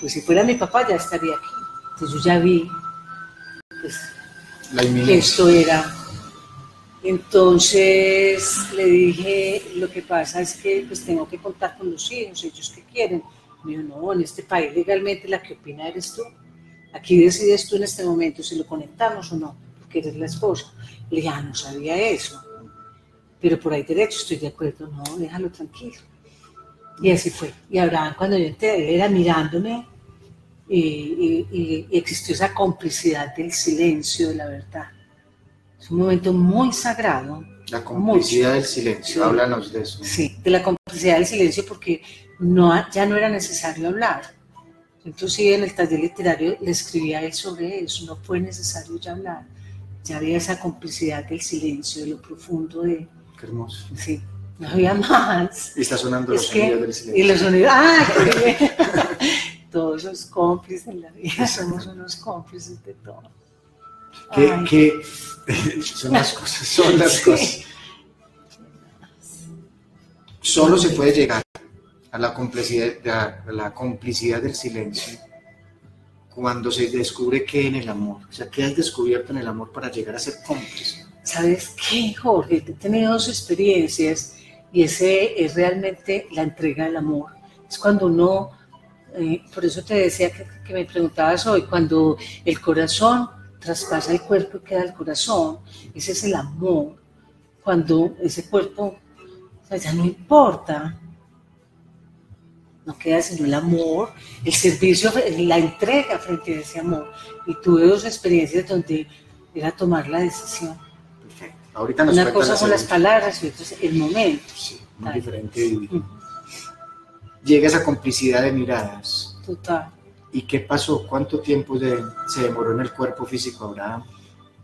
pues si fuera mi papá ya estaría aquí. Entonces yo ya vi pues, que esto era. Entonces le dije, lo que pasa es que pues tengo que contar con los hijos, ellos que quieren. Me dijo, no, en este país legalmente la que opina eres tú. Aquí decides tú en este momento si lo conectamos o no, porque eres la esposa. Le dije, ah, no sabía eso. Pero por ahí derecho estoy de acuerdo, no, déjalo tranquilo. Y así fue. Y Abraham, cuando yo entré, era mirándome y, y, existió esa complicidad del silencio, de la verdad. Es un momento muy sagrado. La complicidad del silencio, háblanos de eso. Sí, de la complicidad del silencio porque no, ya no era necesario hablar. Inclusive en el taller literario le escribía él sobre eso, no fue necesario ya hablar. Ya había esa complicidad del silencio, de lo profundo de... Qué hermoso. Sí, no había más. Y está sonando los sonidos del silencio. Y los sonidos, ¡ah! todos los cómplices en la vida, somos unos cómplices de todo. ¿Qué, son las cosas? Son las cosas. Solo se puede llegar a la complicidad, a la complicidad del silencio cuando se descubre que en el amor, o sea, ¿qué has descubierto en el amor para llegar a ser cómplice? ¿Sabes qué, Jorge? He tenido dos experiencias y ese es realmente la entrega del amor. Es cuando uno eh, por eso te decía que, me preguntabas hoy, cuando el corazón traspasa el cuerpo y queda el corazón, ese es el amor, cuando ese cuerpo ya no importa, no queda sino el amor, el servicio, la entrega frente a ese amor. Y tuve dos experiencias donde era tomar la decisión. Perfecto. Ahorita Una cosa son las palabras y otra es el momento. Sí, muy diferente llega esa complicidad de miradas. Total. ¿Y qué pasó? ¿Cuánto tiempo se demoró en el cuerpo físico Abraham?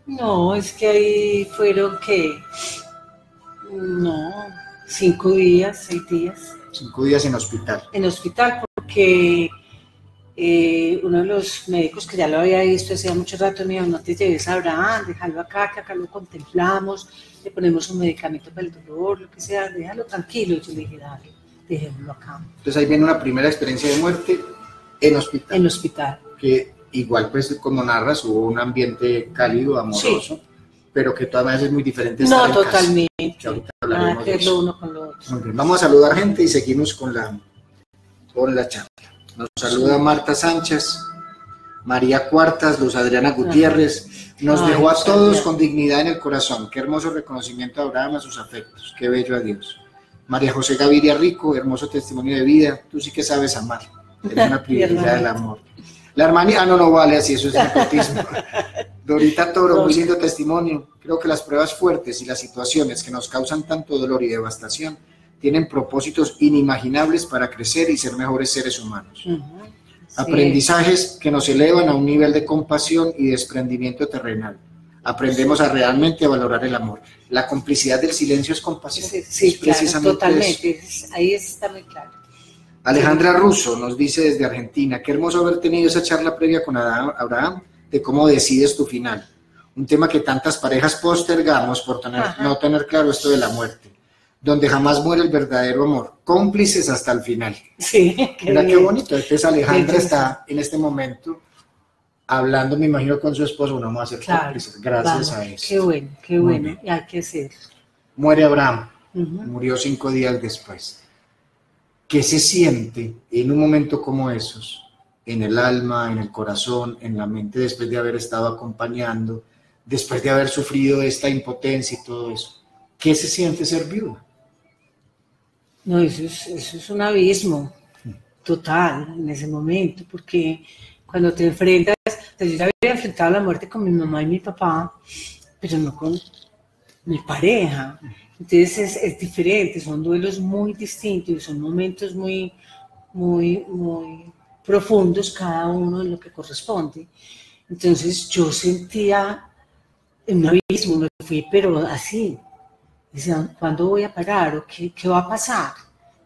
No, es que ahí fueron que, no, cinco días, seis días. Cinco días en hospital. En hospital, porque eh, uno de los médicos que ya lo había visto hacía mucho rato me dijo, no te lleves a Abraham, déjalo acá, que acá lo contemplamos, le ponemos un medicamento para el dolor, lo que sea, déjalo tranquilo. Yo le dije, dale acá. Entonces ahí viene una primera experiencia de muerte en hospital. En hospital. Que igual, pues, como narras, hubo un ambiente cálido, amoroso, pero que todavía es muy diferente. no, totalmente. Nada que lo uno con lo otro. Vamos a saludar gente y seguimos con la, con la charla. Nos saluda Marta Sánchez, María Cuartas, Luz Adriana Gutiérrez. Nos dejó a todos con dignidad en el corazón. Qué hermoso reconocimiento a Abraham a sus afectos. Qué bello a Dios. María José Gaviria Rico, hermoso testimonio de vida. Tú sí que sabes amar. Eres una privilegiada del amor. La hermana, ah, no, no vale así, eso es nepotismo. Dorita Toro, muy lindo testimonio. Creo que las pruebas fuertes y las situaciones que nos causan tanto dolor y devastación tienen propósitos inimaginables para crecer y ser mejores seres humanos. Aprendizajes que nos elevan a un nivel de compasión y desprendimiento terrenal aprendemos a realmente valorar el amor. La complicidad del silencio es compasión. Sí, precisamente totalmente. Ahí está muy claro. Alejandra Russo nos dice desde Argentina, qué hermoso haber tenido esa charla previa con Abraham. De cómo decides tu final. Un tema que tantas parejas postergamos por tener, no tener claro esto de la muerte, donde jamás muere el verdadero amor, cómplices hasta el final. Sí, qué Mira qué bonito. Entonces Alejandra está en este momento hablando, me imagino, con su esposo, no vamos a ser cómplices, gracias a eso. Qué bueno, qué bueno, y hay que hacer. Muere Abraham, murió cinco días después. ¿Qué se siente en un momento como esos, en el alma, en el corazón, en la mente, después de haber estado acompañando, después de haber sufrido esta impotencia y todo eso? ¿Qué se siente ser viuda? No, eso es, un abismo total en ese momento, porque cuando te enfrentas, yo ya había enfrentado la muerte con mi mamá y mi papá, pero no con mi pareja. Entonces es, diferente, son duelos muy distintos y son momentos muy, muy, muy profundos cada uno en lo que corresponde. Entonces yo sentía un abismo, me fui, pero así. Decía, ¿cuándo voy a parar? ¿O qué, qué va a pasar?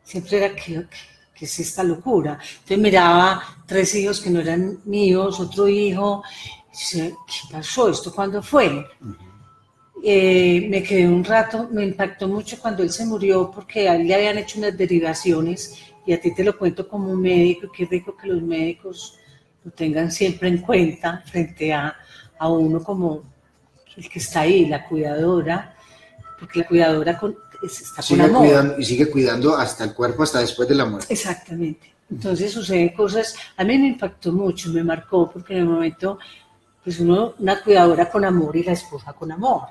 Siempre era, ¿qué, qué, es esta locura? Entonces miraba tres hijos que no eran míos, otro hijo, y decía, ¿qué pasó? ¿Esto cuándo fue? Eh, me quedé un rato, me impactó mucho cuando él se murió porque a él le habían hecho unas derivaciones y a ti te lo cuento como médico, qué rico que los médicos lo tengan siempre en cuenta frente a, a uno como el que está ahí, la cuidadora, porque la cuidadora con, está con amor. y sigue cuidando hasta el cuerpo, hasta después de la muerte. Exactamente. Entonces suceden cosas, a mí me impactó mucho, me marcó, porque en el momento pues uno, una cuidadora con amor y la esposa con amor.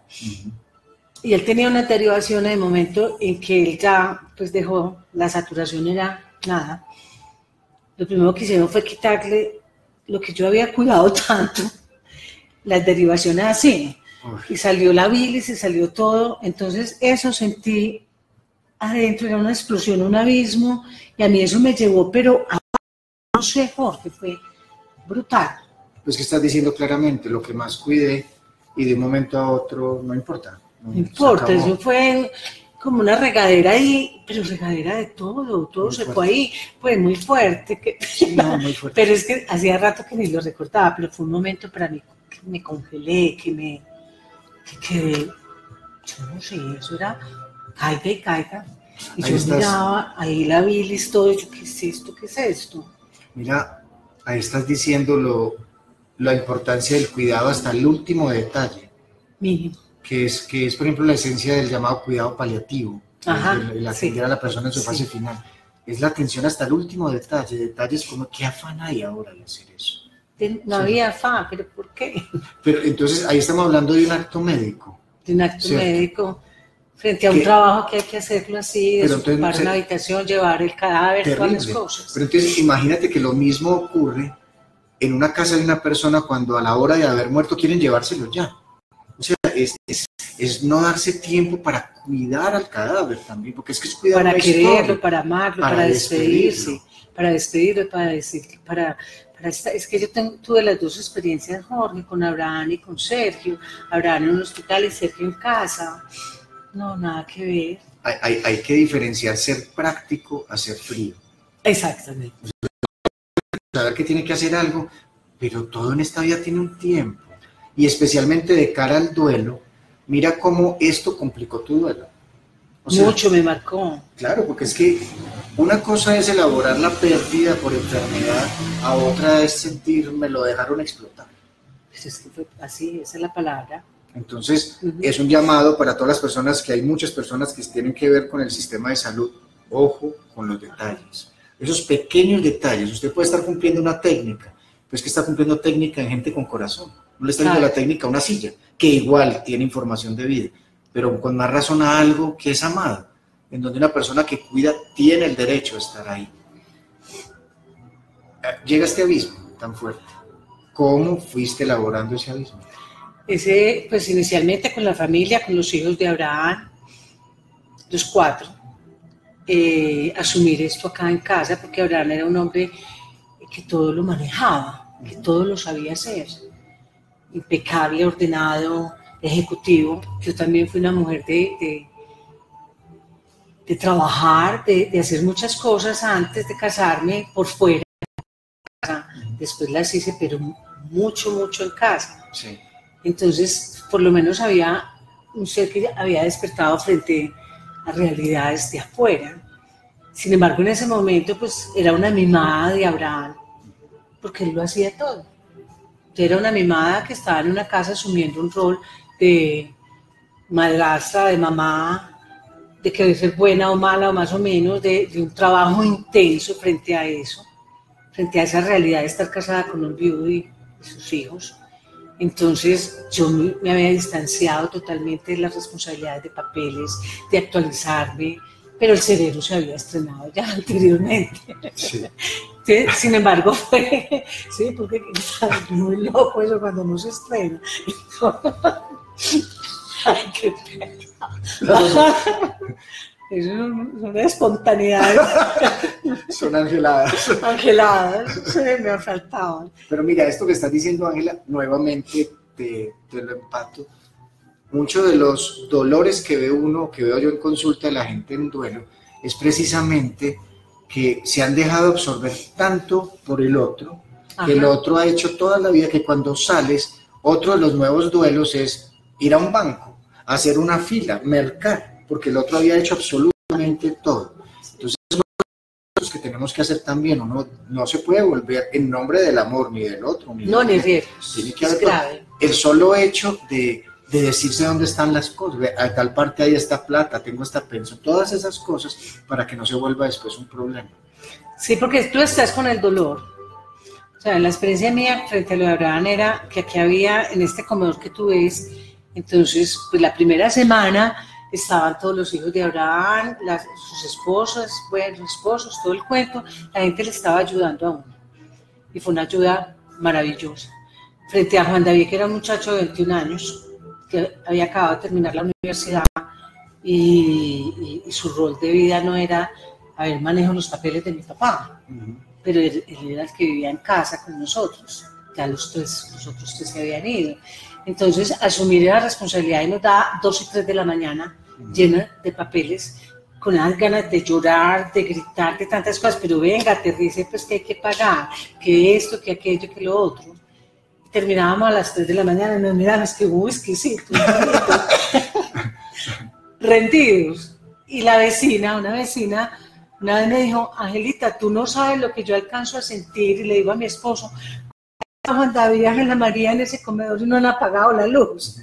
Y él tenía una derivación en el momento en que él ya pues dejó, la saturación era nada. Lo primero que hicieron fue quitarle lo que yo había cuidado tanto, las derivaciones así. Y salió la bilis y salió todo. Entonces eso sentí adentro, era una explosión, un abismo. Y a mí eso me llevó, pero a, no sé, Jorge, fue brutal pues que estás diciendo claramente, lo que más cuide y de un momento a otro no importa. No, importa, eso fue como una regadera ahí, pero regadera de todo, todo se fue ahí, fue muy fuerte, que, muy fuerte. pero es que hacía rato que ni lo recordaba, pero fue un momento para mí que me congelé, que me, que yo no sé, eso era caiga y caiga, y yo miraba ahí la bilis, todo, yo, ¿qué es esto? ¿Qué es esto? Mira, ahí estás diciendo lo, la importancia del cuidado hasta el último detalle. Que es, que es, por ejemplo, la esencia del llamado cuidado paliativo, el, atender a la persona en su fase final. Es la atención hasta el último detalle, detalles como qué afán hay ahora de hacer eso. No había afán, pero ¿por qué? Pero entonces ahí estamos hablando de un acto médico. De un acto médico frente a un trabajo que hay que hacerlo así, desocupar una habitación, llevar el cadáver, todas las cosas. Pero entonces imagínate que lo mismo ocurre en una casa de una persona cuando a la hora de haber muerto quieren llevárselo ya. O sea, es, es, no darse tiempo para cuidar al cadáver también, porque es que es cuidar Para quererlo, para amarlo, para, despedirse, para despedirlo, para decir, para, para es que yo tuve las dos experiencias, Jorge, con Abraham y con Sergio. Abraham en un hospital y Sergio en casa. No, nada que ver. Hay, hay, hay que diferenciar ser práctico a ser frío. Exactamente saber que tiene que hacer algo, pero todo en esta vida tiene un tiempo. Y especialmente de cara al duelo, mira cómo esto complicó tu duelo. Mucho me marcó. Claro, porque es que una cosa es elaborar la pérdida por enfermedad, a otra es sentir me lo dejaron explotar. Pues es que fue así, esa es la palabra. Entonces, es un llamado para todas las personas, que hay muchas personas que tienen que ver con el sistema de salud. Ojo con los detalles esos pequeños detalles. Usted puede estar cumpliendo una técnica, pero es que está cumpliendo técnica en gente con corazón. No le está dando la técnica a una silla, que igual tiene información de vida, pero con más razón a algo que es amado, en donde una persona que cuida tiene el derecho a estar ahí. Eh, llega este abismo tan fuerte. ¿Cómo fuiste elaborando ese abismo? Ese, pues inicialmente con la familia, con los hijos de Abraham, los cuatro eh, asumir esto acá en casa, porque Abraham era un hombre que todo lo manejaba, que todo lo sabía hacer, impecable, ordenado, ejecutivo. Yo también fui una mujer de, de, trabajar, de, de, hacer muchas cosas antes de casarme por fuera. Después las hice, pero mucho, mucho en casa. Entonces, por lo menos había un ser que había despertado frente a realidades de afuera. Sin embargo, en ese momento, pues era una mimada de Abraham, porque él lo hacía todo. Era una mimada que estaba en una casa asumiendo un rol de madrastra, de mamá, de que debe ser buena o mala o más o menos, de, un trabajo intenso frente a eso, frente a esa realidad de estar casada con un viudo y, sus hijos. Entonces yo me, había distanciado totalmente de las responsabilidades de papeles, de actualizarme, pero el cerebro se había estrenado ya anteriormente. Sin embargo, fue, sí, porque es muy loco eso cuando no se estrena. Ay, qué Es una espontaneidad. Son angeladas. Angeladas, se me faltado. Pero mira, esto que estás diciendo, Ángela, nuevamente te, te, lo empato. Muchos de los dolores que ve uno, que veo yo en consulta de la gente en duelo, es precisamente que se han dejado absorber tanto por el otro, que el otro ha hecho toda la vida que cuando sales, otro de los nuevos duelos es ir a un banco, hacer una fila, mercar, porque el otro había hecho absolutamente todo. Entonces, es que tenemos que hacer también, uno no se puede volver en nombre del amor ni del otro. Ni no, ni Tiene que haber el solo hecho de, de, decirse dónde están las cosas, a tal parte hay esta plata, tengo esta pensión, todas esas cosas para que no se vuelva después un problema. Sí, porque tú estás con el dolor. O sea, la experiencia mía frente a lo de Abraham era que aquí había, en este comedor que tú ves, entonces, pues la primera semana estaban todos los hijos de Abraham, sus esposas, buenos esposos, todo el cuento, la gente le estaba ayudando a uno. Y fue una ayuda maravillosa. Frente a Juan David, que era un muchacho de 21 años, que había acabado de terminar la universidad y, su rol de vida no era, a ver, manejo los papeles de mi papá, pero él, era el que vivía en casa con nosotros, ya los tres, los otros tres se habían ido. Entonces, asumir la responsabilidad y nos da dos y tres de la mañana llena de papeles, con las ganas de llorar, de gritar, de tantas cosas, pero venga, te dice pues que hay que pagar, que esto, que aquello, que lo otro. Terminábamos a las tres de la mañana y nos mirábamos que whisky, sí, rendidos. Y la vecina, una vecina, una vez me dijo, Angelita, tú no sabes lo que yo alcanzo a sentir, y le digo a mi esposo, Juan David Ángela María en ese comedor y no han apagado la luz.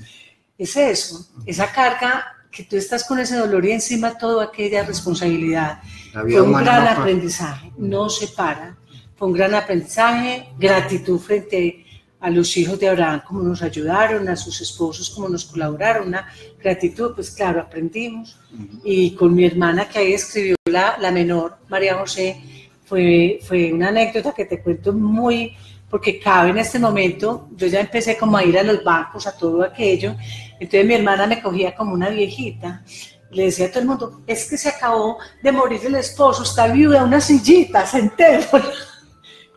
Es eso, esa carga que tú estás con ese dolor y encima toda aquella responsabilidad. Fue un gran aprendizaje, no se para. Fue un gran aprendizaje, gratitud frente a los hijos de Abraham, como nos ayudaron, a sus esposos, como nos colaboraron, una gratitud, pues claro, aprendimos. Y con mi hermana que ahí escribió la, la menor, María José, fue, fue una anécdota que te cuento muy, porque cabe en este momento, yo ya empecé como a ir a los bancos, a todo aquello, entonces mi hermana me cogía como una viejita, le decía a todo el mundo, es que se acabó de morir el esposo, está viuda, una sillita, sentémonos.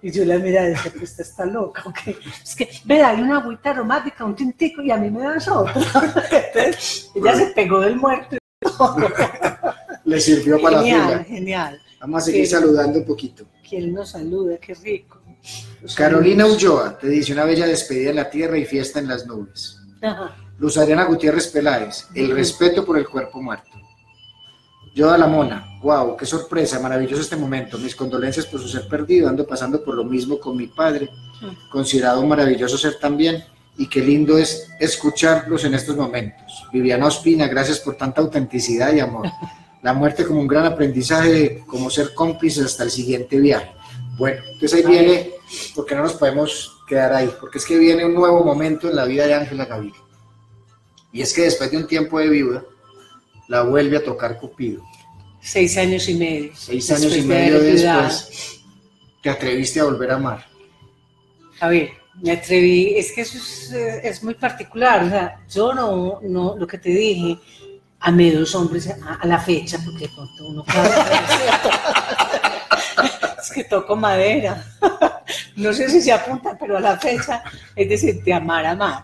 Y yo la miraba y decía, pues esta está loca, ¿ok? Es que, vea, hay una agüita aromática, un tintico, y a mí me das otra. Entonces, ella se pegó del muerto. Le sirvió para genial, la fila. Genial, Vamos a seguir saludando un poquito. ¿Quién nos saluda? Qué rico. Carolina Ulloa te dice una bella despedida en la tierra y fiesta en las nubes. Luz Adriana Gutiérrez Peláez, el respeto por el cuerpo muerto. Yoda la Mona, wow, qué sorpresa, maravilloso este momento. Mis condolencias por su ser perdido, ando pasando por lo mismo con mi padre, considerado un maravilloso ser también, y qué lindo es escucharlos en estos momentos. Viviana Ospina, gracias por tanta autenticidad y amor. La muerte como un gran aprendizaje, como ser cómplices hasta el siguiente viaje. Bueno, entonces ahí viene, porque no nos podemos quedar ahí, porque es que viene un nuevo momento en la vida de Ángela Gaviria. Y es que después de un tiempo de viuda, la vuelve a tocar Cupido. Seis años y medio. Seis años y medio después, te atreviste a volver a amar. A ver, me atreví, es que eso es, es muy particular, o sea, yo no, no, lo que te dije, amé dos hombres a, a la fecha, porque pronto uno es que toco madera. no sé si se apunta, pero a la fecha es decir, de amar, amar.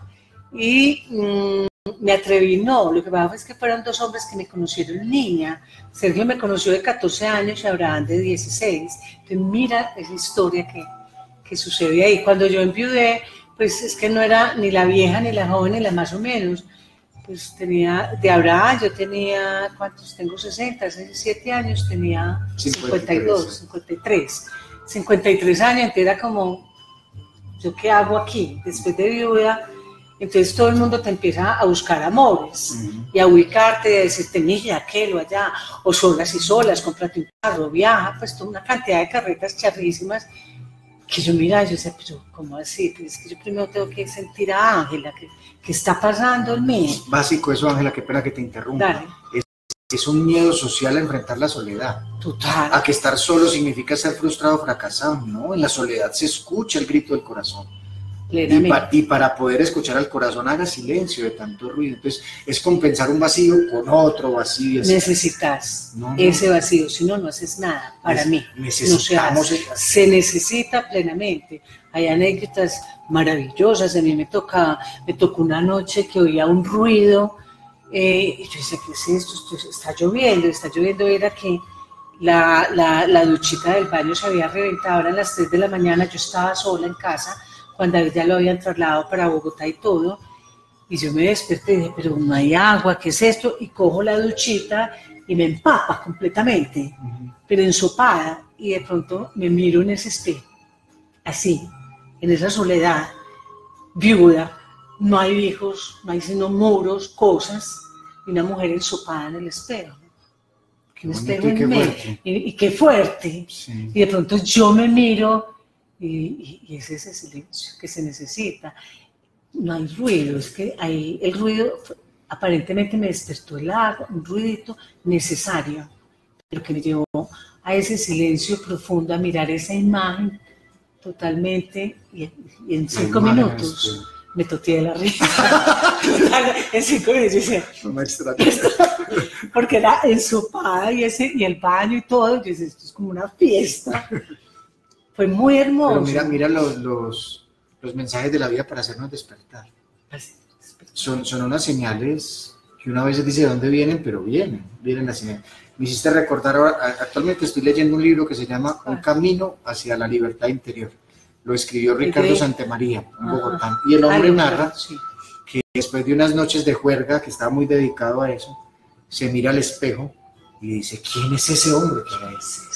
Y mmm, me atreví, no, lo que pasa es que fueron dos hombres que me conocieron niña. Sergio me conoció de 14 años y Abraham de 16. Entonces, mira esa historia que, que sucede ahí. Cuando yo enviudé, pues es que no era ni la vieja, ni la joven, ni la más o menos. Pues tenía, de Abraham yo tenía, ¿cuántos? Tengo 60, 67 años, tenía 52, 53. 53 años, entonces era como, ¿yo qué hago aquí? Después de viuda, entonces todo el mundo te empieza a buscar amores y a ubicarte, a decirte, mira, aquello allá, o solas y solas, cómprate un carro, viaja, pues toda una cantidad de carretas charrísimas que yo mira, yo decía, pero ¿cómo así? Pues es que yo primero tengo que sentir a Ángela, que, está pasando en mí. Básico eso, Ángela, qué pena que te interrumpa. Es, es, un miedo social a enfrentar la soledad. Total. A que estar solo significa ser frustrado fracasado, ¿no? En la soledad se escucha el grito del corazón. Y, para poder escuchar al corazón haga silencio de tanto ruido. Entonces es compensar un vacío con otro vacío. Necesitas ese vacío, si no, no haces nada para mí. Necesitamos se, necesita plenamente. Hay anécdotas maravillosas. A mí me toca, me tocó una noche que oía un ruido eh, y yo decía, ¿qué es esto? Está lloviendo, está lloviendo. Era que la, la, la duchita del baño se había reventado. Eran las 3 de la mañana, yo estaba sola en casa cuando ya lo habían trasladado para Bogotá y todo. Y yo me desperté y dije, pero no hay agua, ¿qué es esto? Y cojo la duchita y me empapa completamente, pero ensopada. Y de pronto me miro en ese espejo, así, en esa soledad, viuda, no hay hijos, no hay sino muros, cosas, y una mujer ensopada en el espejo. un espejo y, qué y, qué fuerte. Y de pronto yo me miro y, es ese silencio que se necesita. No hay ruido, es que hay el ruido aparentemente me despertó el agua, un ruidito necesario, pero que me llevó a ese silencio profundo, a mirar esa imagen totalmente y, en cinco minutos me toqué de la risa. en cinco minutos porque era ensopada y, ese, y el baño y todo, yo decía, esto es como una fiesta. Fue muy hermoso. Pero mira, mira los, los, los mensajes de la vida para hacernos despertar. Son, son unas señales que una vez dice de dónde vienen, pero vienen, vienen las señales. Me hiciste recordar ahora, actualmente estoy leyendo un libro que se llama Un camino hacia la libertad interior. Lo escribió Ricardo Santemaría, un Bogotá. Y el hombre narra que después de unas noches de juerga, que estaba muy dedicado a eso, se mira al espejo y dice, ¿quién es ese hombre?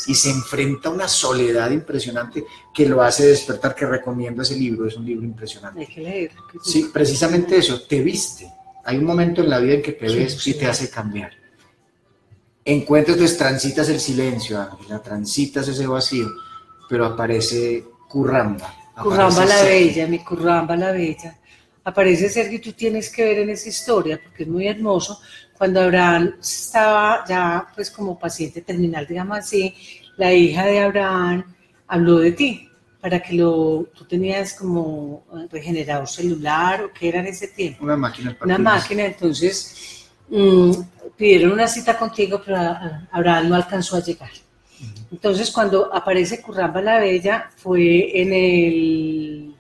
Y se enfrenta a una soledad impresionante que lo hace despertar, que recomiendo ese libro, es un libro impresionante. Hay que leer. Sí, precisamente eso, te viste. Hay un momento en la vida en que te ves y te hace cambiar. Encuentras, pues transitas el silencio, Ángela, transitas ese vacío, pero aparece Curramba. Curramba la bella, mi Curramba la bella. Aparece Sergio y tú tienes que ver en esa historia porque es muy hermoso, cuando Abraham estaba ya pues como paciente terminal, digamos así, la hija de Abraham habló de ti para que lo, tú tenías como regenerador celular o qué era en ese tiempo. Una máquina. Una máquina, entonces mm, pidieron una cita contigo, pero Abraham no alcanzó a llegar. Entonces cuando aparece Curramba la Bella fue en el,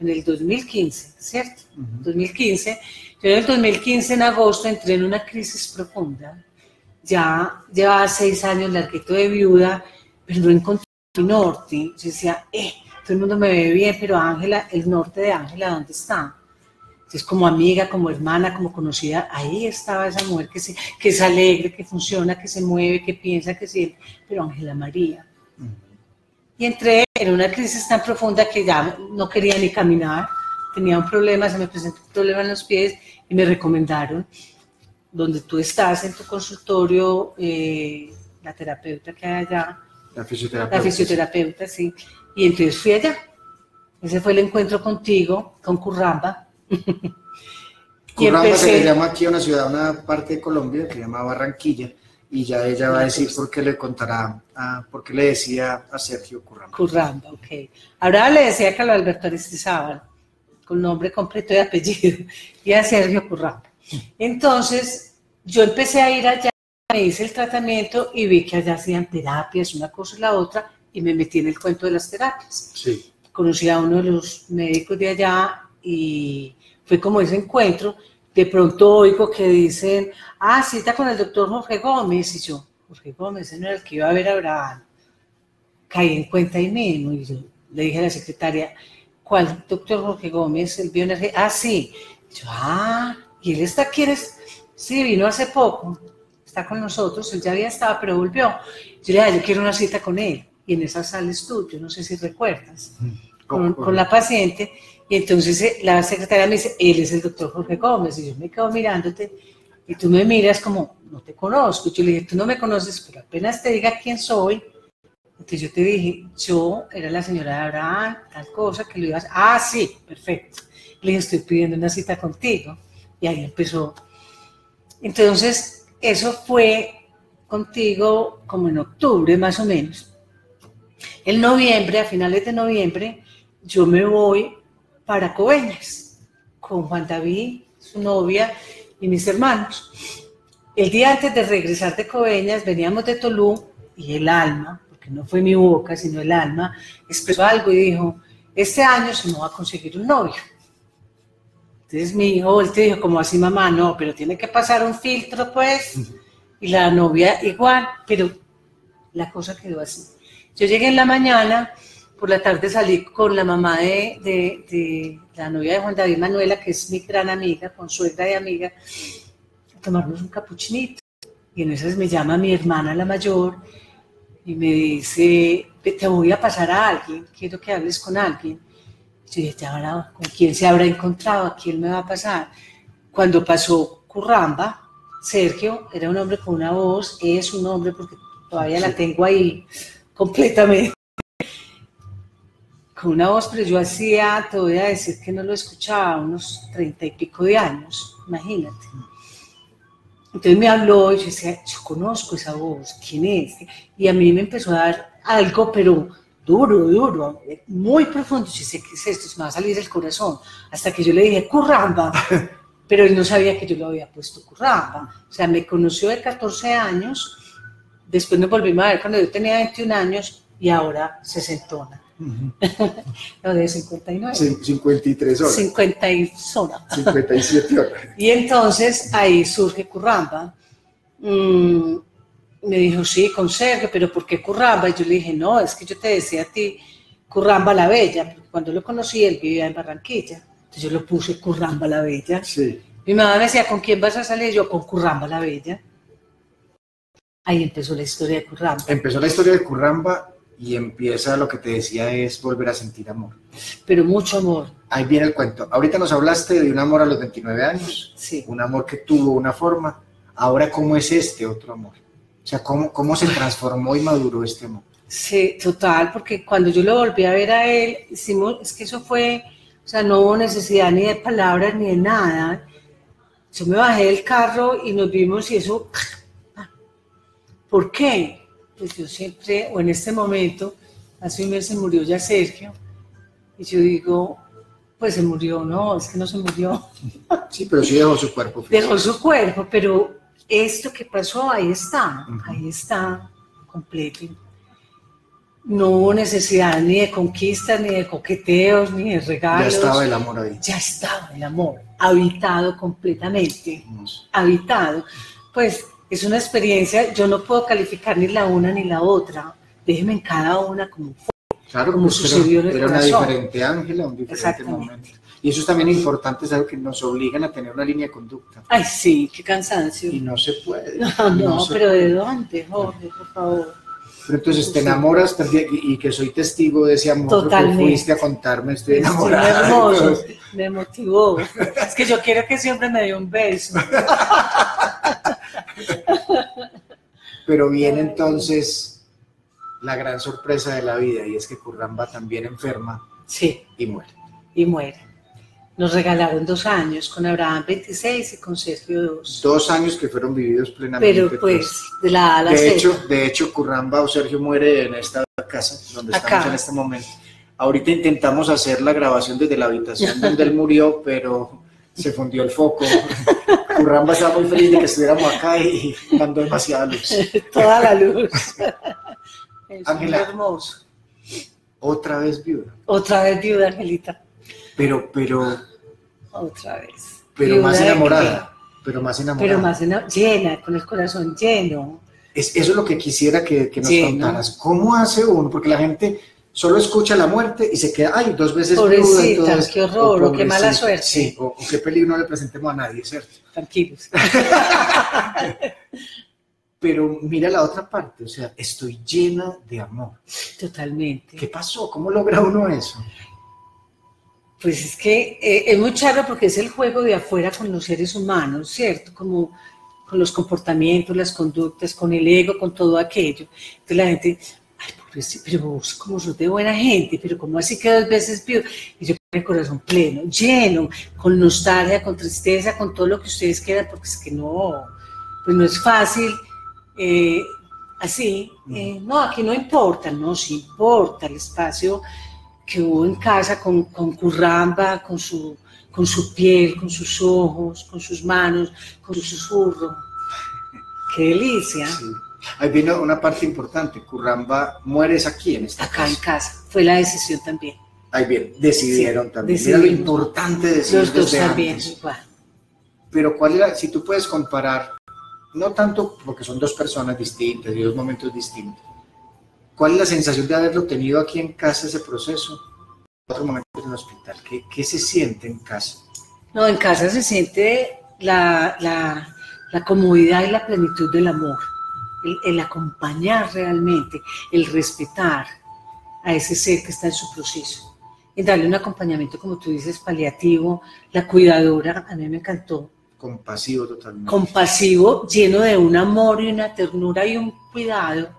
en el 2015, ¿cierto? 2015 yo en el 2015, en agosto, entré en una crisis profunda. Ya llevaba seis años larguito de viuda, pero no encontré mi norte. Yo decía, eh, todo el mundo me ve bien, pero Ángela, el norte de Ángela, ¿dónde está? Entonces, como amiga, como hermana, como conocida, ahí estaba esa mujer que, se, que es alegre, que funciona, que se mueve, que piensa, que siente, pero Ángela María. Y entré en una crisis tan profunda que ya no quería ni caminar, tenía un problema, se me presentó un problema en los pies y me recomendaron donde tú estás en tu consultorio, eh, la terapeuta que hay allá. La fisioterapeuta. La fisioterapeuta, sí. Y entonces fui allá. Ese fue el encuentro contigo, con Curramba. Curramba se le llama aquí a una ciudad, una parte de Colombia que se llama Barranquilla, y ya ella va a decir por qué le contará, a, por qué le decía a Sergio Curramba. Curramba, ok. Ahora le decía que a Alberto Aristizábal con nombre completo y apellido, y a Sergio Curramba. Entonces, yo empecé a ir allá, me hice el tratamiento y vi que allá hacían terapias, una cosa y la otra, y me metí en el cuento de las terapias. Sí. Conocí a uno de los médicos de allá y fue como ese encuentro. De pronto oigo que dicen, ah, cita con el doctor Jorge Gómez. Y yo, Jorge Gómez, no era el que iba a ver a Abraham. Caí en cuenta ahí mismo y yo le dije a la secretaria, ¿Cuál doctor Jorge Gómez? El bioenergía. Ah, sí. Yo, ah, y él está aquí, sí, vino hace poco, está con nosotros, él ya había estado, pero volvió. Yo le dije, ah, yo quiero una cita con él. Y en esa sala estudio, no sé si recuerdas, con, con la paciente. Y entonces eh, la secretaria me dice, él es el doctor Jorge Gómez. Y yo me quedo mirándote y tú me miras como, no te conozco. Yo le dije, tú no me conoces, pero apenas te diga quién soy. Entonces yo te dije, yo era la señora de Abraham, tal cosa, que lo ibas. Ah, sí, perfecto. Le dije, estoy pidiendo una cita contigo. Y ahí empezó. Entonces, eso fue contigo como en octubre más o menos. En noviembre, a finales de noviembre, yo me voy para Coveñas con Juan David, su novia y mis hermanos. El día antes de regresar de Coveñas, veníamos de Tolú y el alma, no fue mi boca, sino el alma, expresó algo y dijo, este año se me va a conseguir un novio. Entonces mi hijo, él te dijo, como así mamá, no, pero tiene que pasar un filtro, pues. Y la novia igual, pero la cosa quedó así. Yo llegué en la mañana, por la tarde salí con la mamá de, de, la novia de Juan David Manuela, que es mi gran amiga, con suegra y amiga, a tomarnos un capuchinito. Y en esas me llama mi hermana la mayor y me dice, te voy a pasar a alguien, quiero que hables con alguien. Yo dije, ¿con quién se habrá encontrado? ¿A quién me va a pasar? Cuando pasó Curramba, Sergio era un hombre con una voz, es un hombre porque todavía la tengo ahí completamente. Con una voz, pero yo hacía, te voy a decir que no lo escuchaba, unos treinta y pico de años, imagínate. Entonces me habló y yo decía, yo conozco esa voz, ¿quién es? Y a mí me empezó a dar algo, pero duro, duro, muy profundo. Yo sé que es esto, se me va a salir del corazón. Hasta que yo le dije, curramba. Pero él no sabía que yo lo había puesto curramba. O sea, me conoció de 14 años, después nos volvimos a ver cuando yo tenía 21 años y ahora se sentona. No, de 59. 53 horas. 50 57 horas. y entonces ahí surge Curramba. Mm, me dijo, sí, con Sergio, pero ¿por qué Curramba? Y yo le dije, no, es que yo te decía a ti Curramba la Bella, porque cuando lo conocí él vivía en Barranquilla, entonces yo lo puse Curramba la Bella. Sí. Mi mamá me decía, ¿con quién vas a salir? Yo, con Curramba la Bella. Ahí empezó la historia de Curramba. Empezó la historia de Curramba y empieza lo que te decía es volver a sentir amor. Pero mucho amor. Ahí viene el cuento. Ahorita nos hablaste de un amor a los 29 años. Sí. Un amor que tuvo una forma. Ahora, ¿cómo es este otro amor? O sea, ¿cómo, cómo se transformó y maduró este amor? Sí, total, porque cuando yo lo volví a ver a él, hicimos, es que eso fue, o sea, no hubo necesidad ni de palabras ni de nada. Yo me bajé del carro y nos vimos y eso, ¿por qué? Pues yo siempre, o en este momento, hace un mes se murió ya Sergio, y yo digo, pues se murió, no, es que no se murió. Sí, pero sí dejó su cuerpo. Dejó su cuerpo, pero esto que pasó, ahí está, ahí está, completo. No hubo necesidad ni de conquistas, ni de coqueteos, ni de regalos. Ya estaba el amor ahí. Ya estaba el amor, habitado completamente, habitado. Pues es una experiencia, yo no puedo calificar ni la una ni la otra, déjeme en cada una como fue, claro, como pues, sucedió en el era una diferente Ángela, un diferente momento. Y eso es también importante, es algo que nos obligan a tener una línea de conducta. Ay, sí, qué cansancio. Y no se puede. No, pero puede. ¿de dónde, Jorge, por favor? Pero entonces te enamoras también, y, que soy testigo de ese amor, Totalmente. fuiste a contarme, estoy Es enamorada. hermoso, me motivó. Es que yo quiero que siempre me dé un beso. Pero viene entonces la gran sorpresa de la vida, y es que Curramba también enferma Sí, y muere. y muere. Nos regalaron dos años, con Abraham 26 y con Sergio 2. Dos años que fueron vividos plenamente. Pero pues, de la A a la De hecho, de hecho, Curramba o Sergio muere en esta casa donde Acá. estamos en este momento. Ahorita intentamos hacer la grabación desde la habitación donde él murió, pero se fundió el foco. Curramba estaba muy feliz de que estuviéramos acá y mandó demasiada luz. Toda la luz. Ángela. hermoso. Otra vez viuda, Otra vez viuda, Angelita. pero, pero, Otra vez. pero Viuda más enamorada. Pero más enamorada. Pero más ena- llena, con el corazón lleno. Es, eso es lo que quisiera que, que nos contaras. ¿Cómo hace uno? Porque la gente solo escucha la muerte y se queda, ay, dos veces Pobrecita, entonces, qué horror, o, qué mala suerte. Sí, o, qué peligro no le presentemos a nadie, ¿cierto? Tranquilos. Pero mira la otra parte, o sea, estoy llena de amor. Totalmente. ¿Qué pasó? ¿Cómo logra uno eso? Pues es que eh, es muy charro porque es el juego de afuera con los seres humanos, ¿cierto? Como con los comportamientos, las conductas, con el ego, con todo aquello. Entonces la gente, ay, pobrecito, pero vos como sos de buena gente, pero como así que dos veces pido, y yo con el corazón pleno, lleno, con nostalgia, con tristeza, con todo lo que ustedes quieran, porque es que no, pues no es fácil, eh, así, eh, no, aquí no importa, no, sí importa el espacio que hubo en casa con, con Curramba, con su, con su piel, con sus ojos, con sus manos, con su susurro. ¡Qué delicia! Ahí vino una parte importante. Curramba, mueres aquí en esta Acá en casa. Fue la decisión también. Ahí bien, decidieron también. Era lo importante de Los dos también, igual. Pero cuál era, si tú puedes comparar, no tanto porque son dos personas distintas y dos momentos distintos, ¿Cuál es la sensación de haberlo tenido aquí en casa ese proceso? Otro momento en el hospital. ¿Qué, se siente en casa? No, en casa se siente la, la, comodidad y la plenitud del amor, el, acompañar realmente, el respetar a ese ser que está en su proceso, y darle un acompañamiento, como tú dices, paliativo, la cuidadora, a mí me encantó. Compasivo totalmente. Compasivo, lleno de un amor y una ternura y un cuidado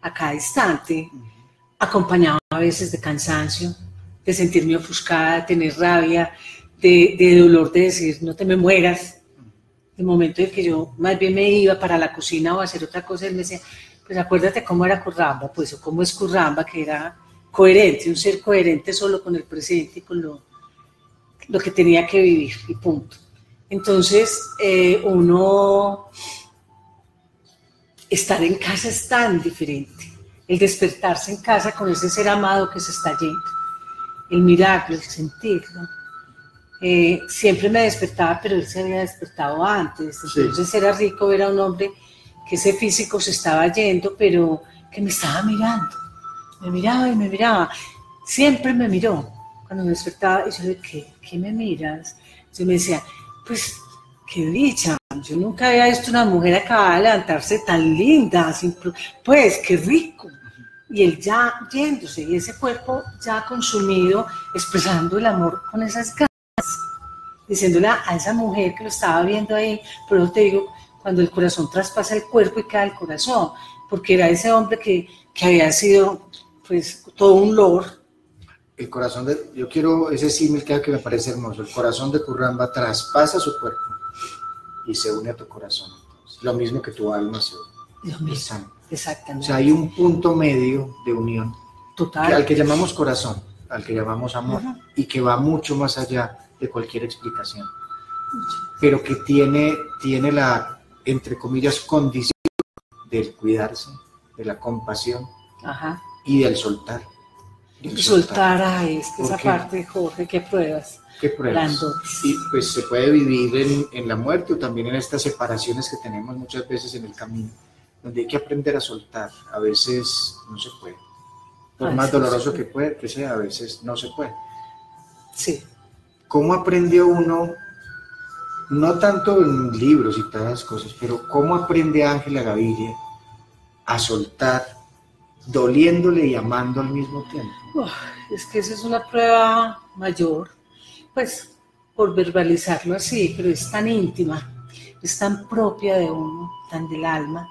a cada instante, acompañado a veces de cansancio, de sentirme ofuscada, de tener rabia, de, dolor de decir no te me mueras. El momento en que yo más bien me iba para la cocina o hacer otra cosa, él me decía, pues acuérdate cómo era Curramba, pues o cómo es Curramba, que era coherente, un ser coherente solo con el presente y con lo, lo que tenía que vivir y punto. Entonces, eh, uno estar en casa es tan diferente. El despertarse en casa con ese ser amado que se está yendo. El mirarlo, el sentirlo. Eh, siempre me despertaba, pero él se había despertado antes. Entonces era rico ver a un hombre que ese físico se estaba yendo, pero que me estaba mirando. Me miraba y me miraba. Siempre me miró cuando me despertaba. Y yo le dije, ¿qué, me miras? Yo me decía, pues qué dicha, yo nunca había visto una mujer acabada de levantarse tan linda, pues qué rico. Y él ya yéndose, y ese cuerpo ya consumido, expresando el amor con esas ganas, diciéndole a esa mujer que lo estaba viendo ahí, pero te digo, cuando el corazón traspasa el cuerpo y queda el corazón, porque era ese hombre que, que había sido, pues, todo un lord. El corazón de, yo quiero ese símil que me parece hermoso, el corazón de Curramba traspasa su cuerpo y se une a tu corazón. Lo mismo que tu alma se une. Lo mismo. Exactamente. O sea, hay un punto medio de unión. Total. al que llamamos corazón, al que llamamos amor, y que va mucho más allá de cualquier explicación. Pero que tiene, tiene la, entre comillas, condición del cuidarse, de la compasión y del soltar. soltar, a esa parte, Jorge, que pruebas. ¿Qué pruebas? Y pues se puede vivir en, la muerte o también en estas separaciones que tenemos muchas veces en el camino, donde hay que aprender a soltar. A veces no se puede. Por más doloroso que, puede, que sea, a veces no se puede. Sí. ¿Cómo aprendió uno, no tanto en libros y todas las cosas, pero cómo aprende Ángela Gaviria a soltar, doliéndole y amando al mismo tiempo? es que esa es una prueba mayor pues por verbalizarlo así, pero es tan íntima, es tan propia de uno, tan del alma.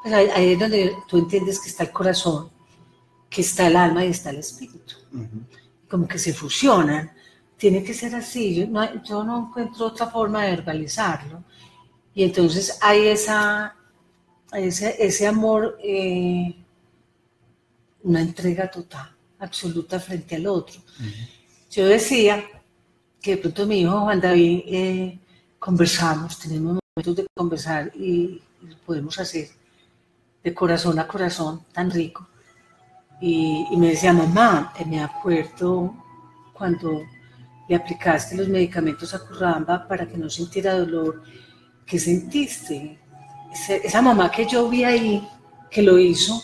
Pues ahí, es donde tú entiendes que está el corazón, que está el alma y está el espíritu. Como que se fusionan. Tiene que ser así. Yo no, yo no encuentro otra forma de verbalizarlo. Y entonces hay esa, ese, ese amor, eh, una entrega total, absoluta frente al otro. Yo decía que de pronto mi hijo Juan David eh, conversamos, tenemos momentos de conversar y, podemos hacer de corazón a corazón tan rico. Y, me decía, mamá, me acuerdo cuando le aplicaste los medicamentos a Curramba para que no sintiera dolor, ¿qué sentiste? Esa, mamá que yo vi ahí, que lo hizo,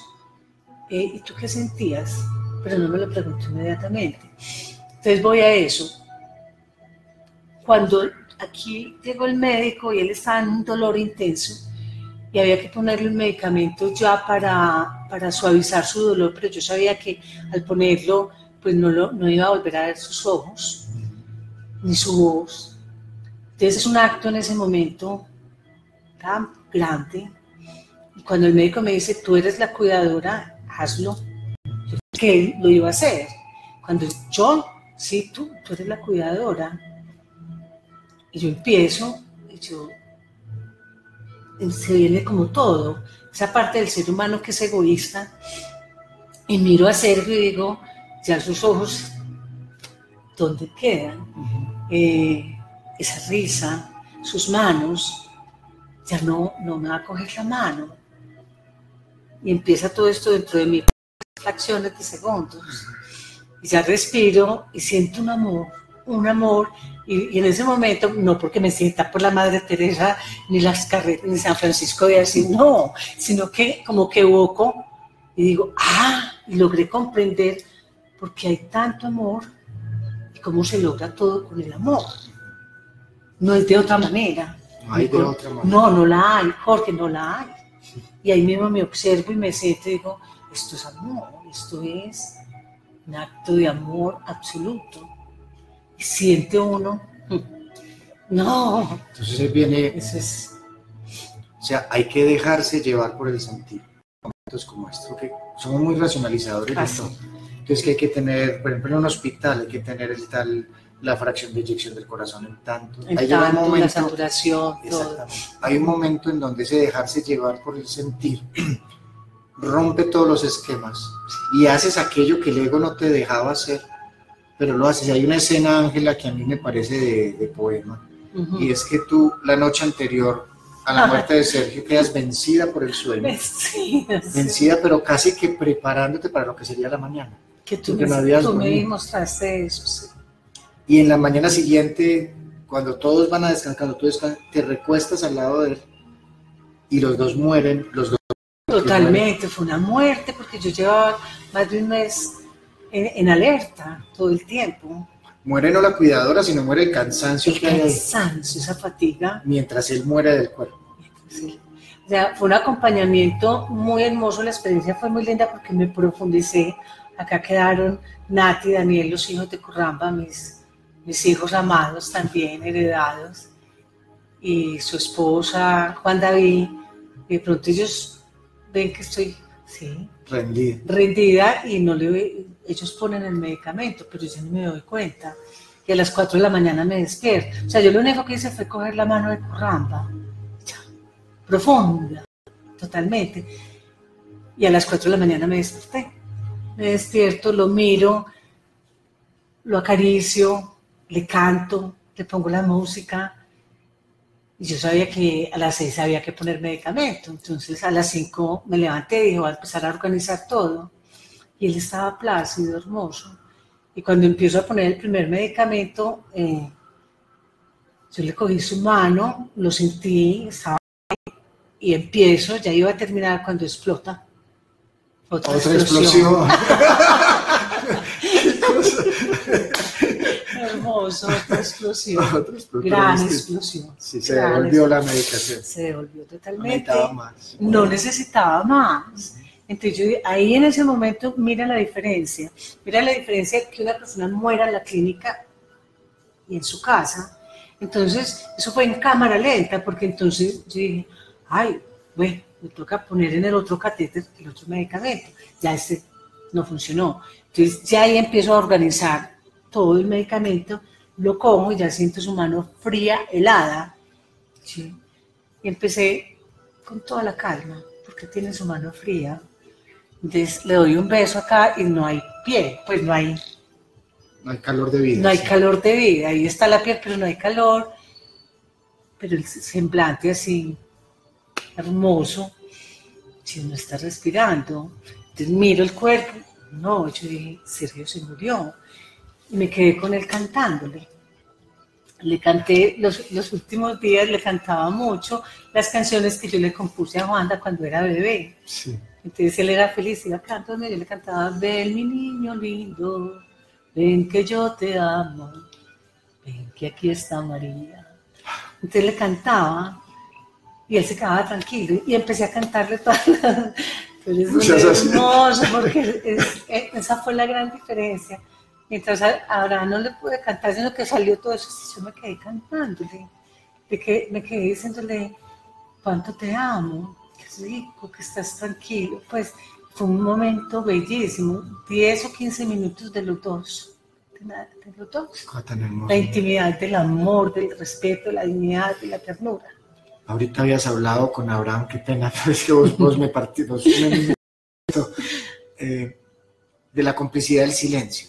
eh, ¿y tú qué sentías? pero no me lo pregunto inmediatamente. Entonces voy a eso. Cuando aquí llegó el médico y él estaba en un dolor intenso y había que ponerle un medicamento ya para, para suavizar su dolor, pero yo sabía que al ponerlo pues no, lo, no iba a volver a ver sus ojos ni su voz. Entonces es un acto en ese momento tan grande. Y cuando el médico me dice, tú eres la cuidadora, hazlo, que él lo iba a hacer. Cuando yo, sí, tú, tú eres la cuidadora, y yo empiezo, y yo, se viene como todo, esa parte del ser humano que es egoísta, y miro a Sergio y digo, ya sus ojos, ¿dónde quedan? Eh, esa risa, sus manos, ya no, no me va a coger la mano. Y empieza todo esto dentro de mí, fracciones de segundos. Y ya respiro y siento un amor, un amor. Y, en ese momento, no porque me sienta por la Madre Teresa, ni las carreras, ni San Francisco de así, no, sino que como que evoco y digo, ah, y logré comprender por qué hay tanto amor y cómo se logra todo con el amor. No es de otra manera. No hay de otra manera. No, no la hay, Jorge, no la hay. Y ahí mismo me observo y me siento y digo, esto es amor, esto es un acto de amor absoluto. Y siente uno, no. Entonces viene, Eso es, o sea, hay que dejarse llevar por el sentir. Momentos como esto, que somos muy racionalizadores. Así. todo. Entonces que hay que tener, por ejemplo, en un hospital hay que tener el tal, la fracción de eyección del corazón en tanto. en Ahí llega un tanto, la momento- saturación, todo. Exactamente. Hay un momento en donde ese dejarse llevar por el sentir rompe todos los esquemas y haces aquello que el ego no te dejaba hacer, pero lo haces. Hay una escena, Ángela, que a mí me parece de, de poema, Ujú. y es que tú la noche anterior a la muerte de Sergio quedas vencida por el sueño, Sí, sí. vencida pero casi que preparándote para lo que sería la mañana. Que tú, me, tú me mostraste eso. sí. Y en la mañana siguiente, cuando todos van a descansar, cuando tú descansas, te recuestas al lado de él y los dos mueren, los dos Totalmente, fue una muerte porque yo llevaba más de un mes en, en alerta todo el tiempo. muere no la cuidadora, sino muere el cansancio El que hay cansancio, esa fatiga. mientras él muere del cuerpo. sí. O sea, fue un acompañamiento muy hermoso, la experiencia fue muy linda porque me profundicé. Acá quedaron Nati, Daniel, los hijos de Curramba, mis, mis hijos amados también, heredados, y su esposa, Juan David. Y de pronto ellos ven que estoy, sí, Rendido. rendida y no le ellos ponen el medicamento, pero yo no me doy cuenta. Y a las 4 de la mañana me despierto. O sea, yo lo único que hice fue coger la mano de Curramba, profunda, totalmente. Y a las 4 de la mañana me desperté. Me despierto, lo miro, lo acaricio, le canto, le pongo la música. Y yo sabía que a las 6 había que poner medicamento. Entonces a las 5 me levanté y dije, voy a empezar a organizar todo. Y él estaba plácido, hermoso. Y cuando empiezo a poner el primer medicamento, eh, yo le cogí su mano, lo sentí, estaba y empiezo, ya iba a terminar cuando explota. Otra, Otra explosión. explosión. Hermoso, otra explosión. Otra explosión. Gran explosión. Sí, se Gran devolvió la medicación. Se devolvió No totalmente. necesitaba más. no necesitaba más. Entonces yo ahí en ese momento mira la diferencia, mira la diferencia que una persona muera en la clínica y en su casa. Entonces eso fue en cámara lenta porque entonces yo dije, ay, bueno, me toca poner en el otro catéter el otro medicamento. Ya este no funcionó. Entonces ya ahí empiezo a organizar todo el medicamento, lo cojo y ya siento su mano fría, helada. ¿sí? Y empecé con toda la calma, porque tiene su mano fría. Entonces le doy un beso acá y no hay pie, pues no hay, No hay calor de vida. no hay sí. calor de vida. Ahí está la piel, pero no hay calor. Pero el semblante así, hermoso, si uno está respirando. Entonces miro el cuerpo. No, yo dije, Sergio se murió. Y me quedé con él cantándole. Le canté, los, los últimos días le cantaba mucho las canciones que yo le compuse a Wanda cuando era bebé. Sí. Entonces él era feliz, iba cantando, yo le cantaba, ven mi niño lindo, ven que yo te amo, ven que aquí está María. Entonces le cantaba y él se quedaba tranquilo y empecé a cantarle todas las... Pero es hermoso porque es- esa fue la gran diferencia. Mientras a Abraham no le pude cantar, sino que salió todo eso, yo me quedé cantándole, de que me quedé diciéndole, cuánto te amo, qué rico que estás tranquilo. Pues fue un momento bellísimo, 10 o 15 minutos de los dos, de, los dos. Hermosa. La intimidad del amor, del respeto, de la dignidad, de la ternura. Ahorita habías hablado con Abraham, qué pena, pero es que vos, vos me partí, vos me- eh, de la complicidad del silencio.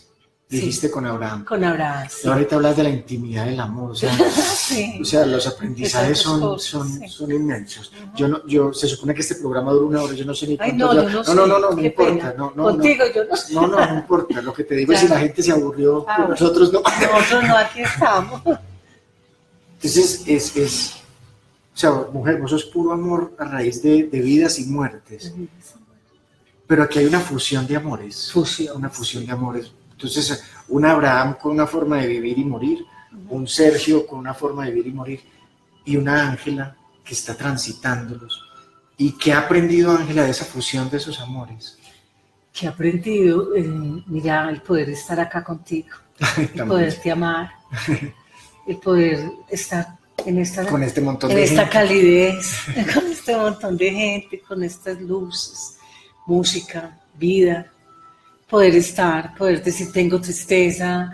Sí. Dijiste con Abraham. Con Abraham. sí. Ahorita hablas de la intimidad del amor. O sea, Sí. o sea, los aprendizajes son, cosas, son, sí. son inmensos. Yo no, yo, se supone que este programa dura una hora, yo no sé ni Ay, cuánto. no, ya- yo no no, no, no, no, no importa. No, no, Contigo yo no sé. no, no, no importa. Lo que te digo es si la gente se aburrió, Ah, nosotros no. Nosotros no, aquí estamos. Entonces, es, es, sea, mujer, vos sos puro amor a raíz de, de vidas y muertes. Pero aquí hay una fusión de amores. Fusión. Una fusión de amores. Entonces, un Abraham con una forma de vivir y morir, un Sergio con una forma de vivir y morir, y una Ángela que está transitándolos. ¿Y qué ha aprendido Ángela de esa fusión de esos amores? Que he aprendido, eh, mira, el poder estar acá contigo, el poderte amar, el poder estar en esta, con este montón en de esta gente. calidez, con este montón de gente, con estas luces, música, vida, poder estar, poder decir tengo tristeza,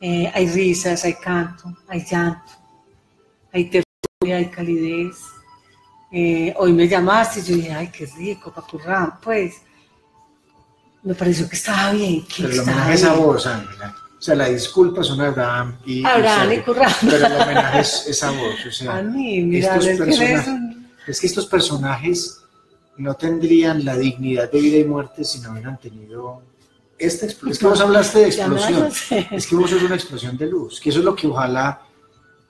eh, hay risas, hay canto, hay llanto, hay ternura, hay calidez. Eh, hoy me llamaste y yo dije, ay, qué rico, Papurrán, pues me pareció que estaba bien, que Pero estaba es a bien. vos, Ángela. O sea, la disculpa son Abraham y, Abraham y. Currán. Pero el homenaje es, es a vos. O sea, A mí, mira, estos es que eres personajes- un- Es que estos personajes no tendrían la dignidad de vida y muerte si no hubieran tenido esta explosión. Es que vos hablaste de explosión. Es que vos sos una explosión de luz. Que eso es lo que ojalá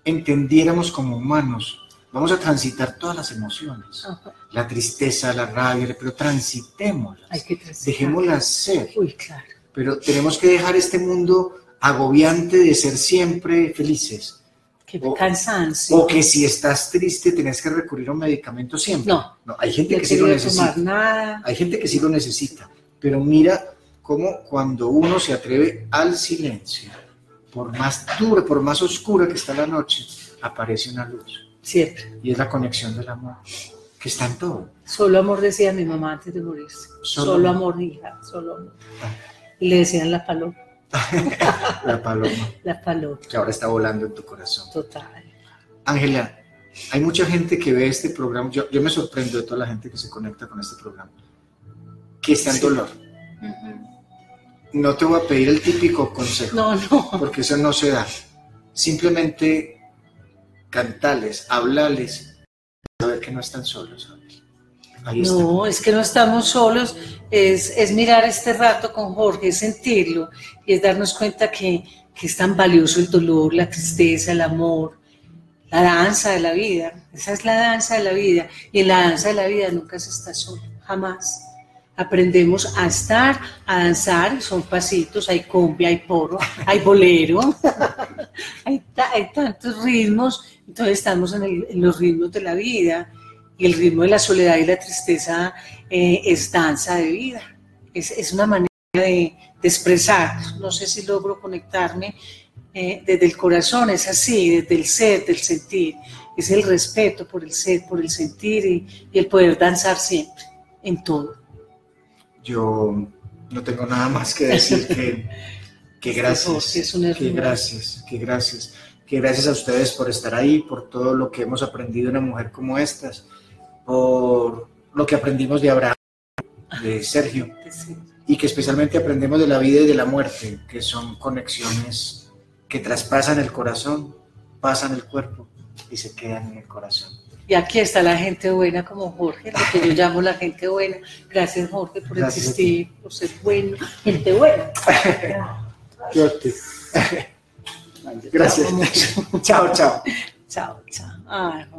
entendiéramos como humanos. Vamos a transitar todas las emociones. Ajá, La tristeza, la rabia, pero transitémoslas. Hay que transitar. Dejémoslas ser. Uy, claro. Pero tenemos que dejar este mundo agobiante de ser siempre felices. Qué O- cansancio. O que si estás triste tenés que recurrir a un medicamento siempre. No. hay gente No que sí lo necesita. tomar nada. Hay gente que sí lo necesita. Pero mira cómo cuando uno se atreve al silencio, por más dura, por más oscura que está la noche, aparece una luz. Siempre. Y es la conexión del amor, que está en todo. Solo amor decía mi mamá antes de morirse. Solo Solo, amor. hija. Solo amor. Y le decían la paloma. La paloma, La paloma. que ahora está volando en tu corazón. Total. Ángela, hay mucha gente que ve este programa, yo, yo me sorprendo de toda la gente que se conecta con este programa, que está en Sí. dolor. No te voy a pedir el típico consejo, No, no. porque eso no se da. Simplemente cantales, hablales, saber que no están solos. Está. No, es que no estamos solos, es, es mirar este rato con Jorge, es sentirlo y es darnos cuenta que, que es tan valioso el dolor, la tristeza, el amor, la danza de la vida. Esa es la danza de la vida y en la danza de la vida nunca se está solo, jamás. Aprendemos a estar, a danzar, son pasitos, hay cumbia, hay porro, hay bolero, hay, ta- hay tantos ritmos, entonces estamos en, el- en los ritmos de la vida y el ritmo de la soledad y la tristeza eh, es danza de vida, es, es una manera de, de expresar, no sé si logro conectarme eh, desde el corazón, es así, desde el ser, del sentir, es el respeto por el ser, por el sentir y, y el poder danzar siempre, en todo. Yo no tengo nada más que decir que, que gracias. Es un Que gracias, que gracias. Que gracias a ustedes por estar ahí, por todo lo que hemos aprendido de una mujer como estas, por lo que aprendimos de Abraham, de Sergio, y que especialmente aprendemos de la vida y de la muerte, que son conexiones que traspasan el corazón, pasan el cuerpo y se quedan en el corazón. Y aquí está la gente buena como Jorge, lo que yo llamo la gente buena. Gracias Jorge por Gracias existir, por ser bueno, gente buena. Te- Gracias. Chao, chao. Chao, chao. Ay, Jorge.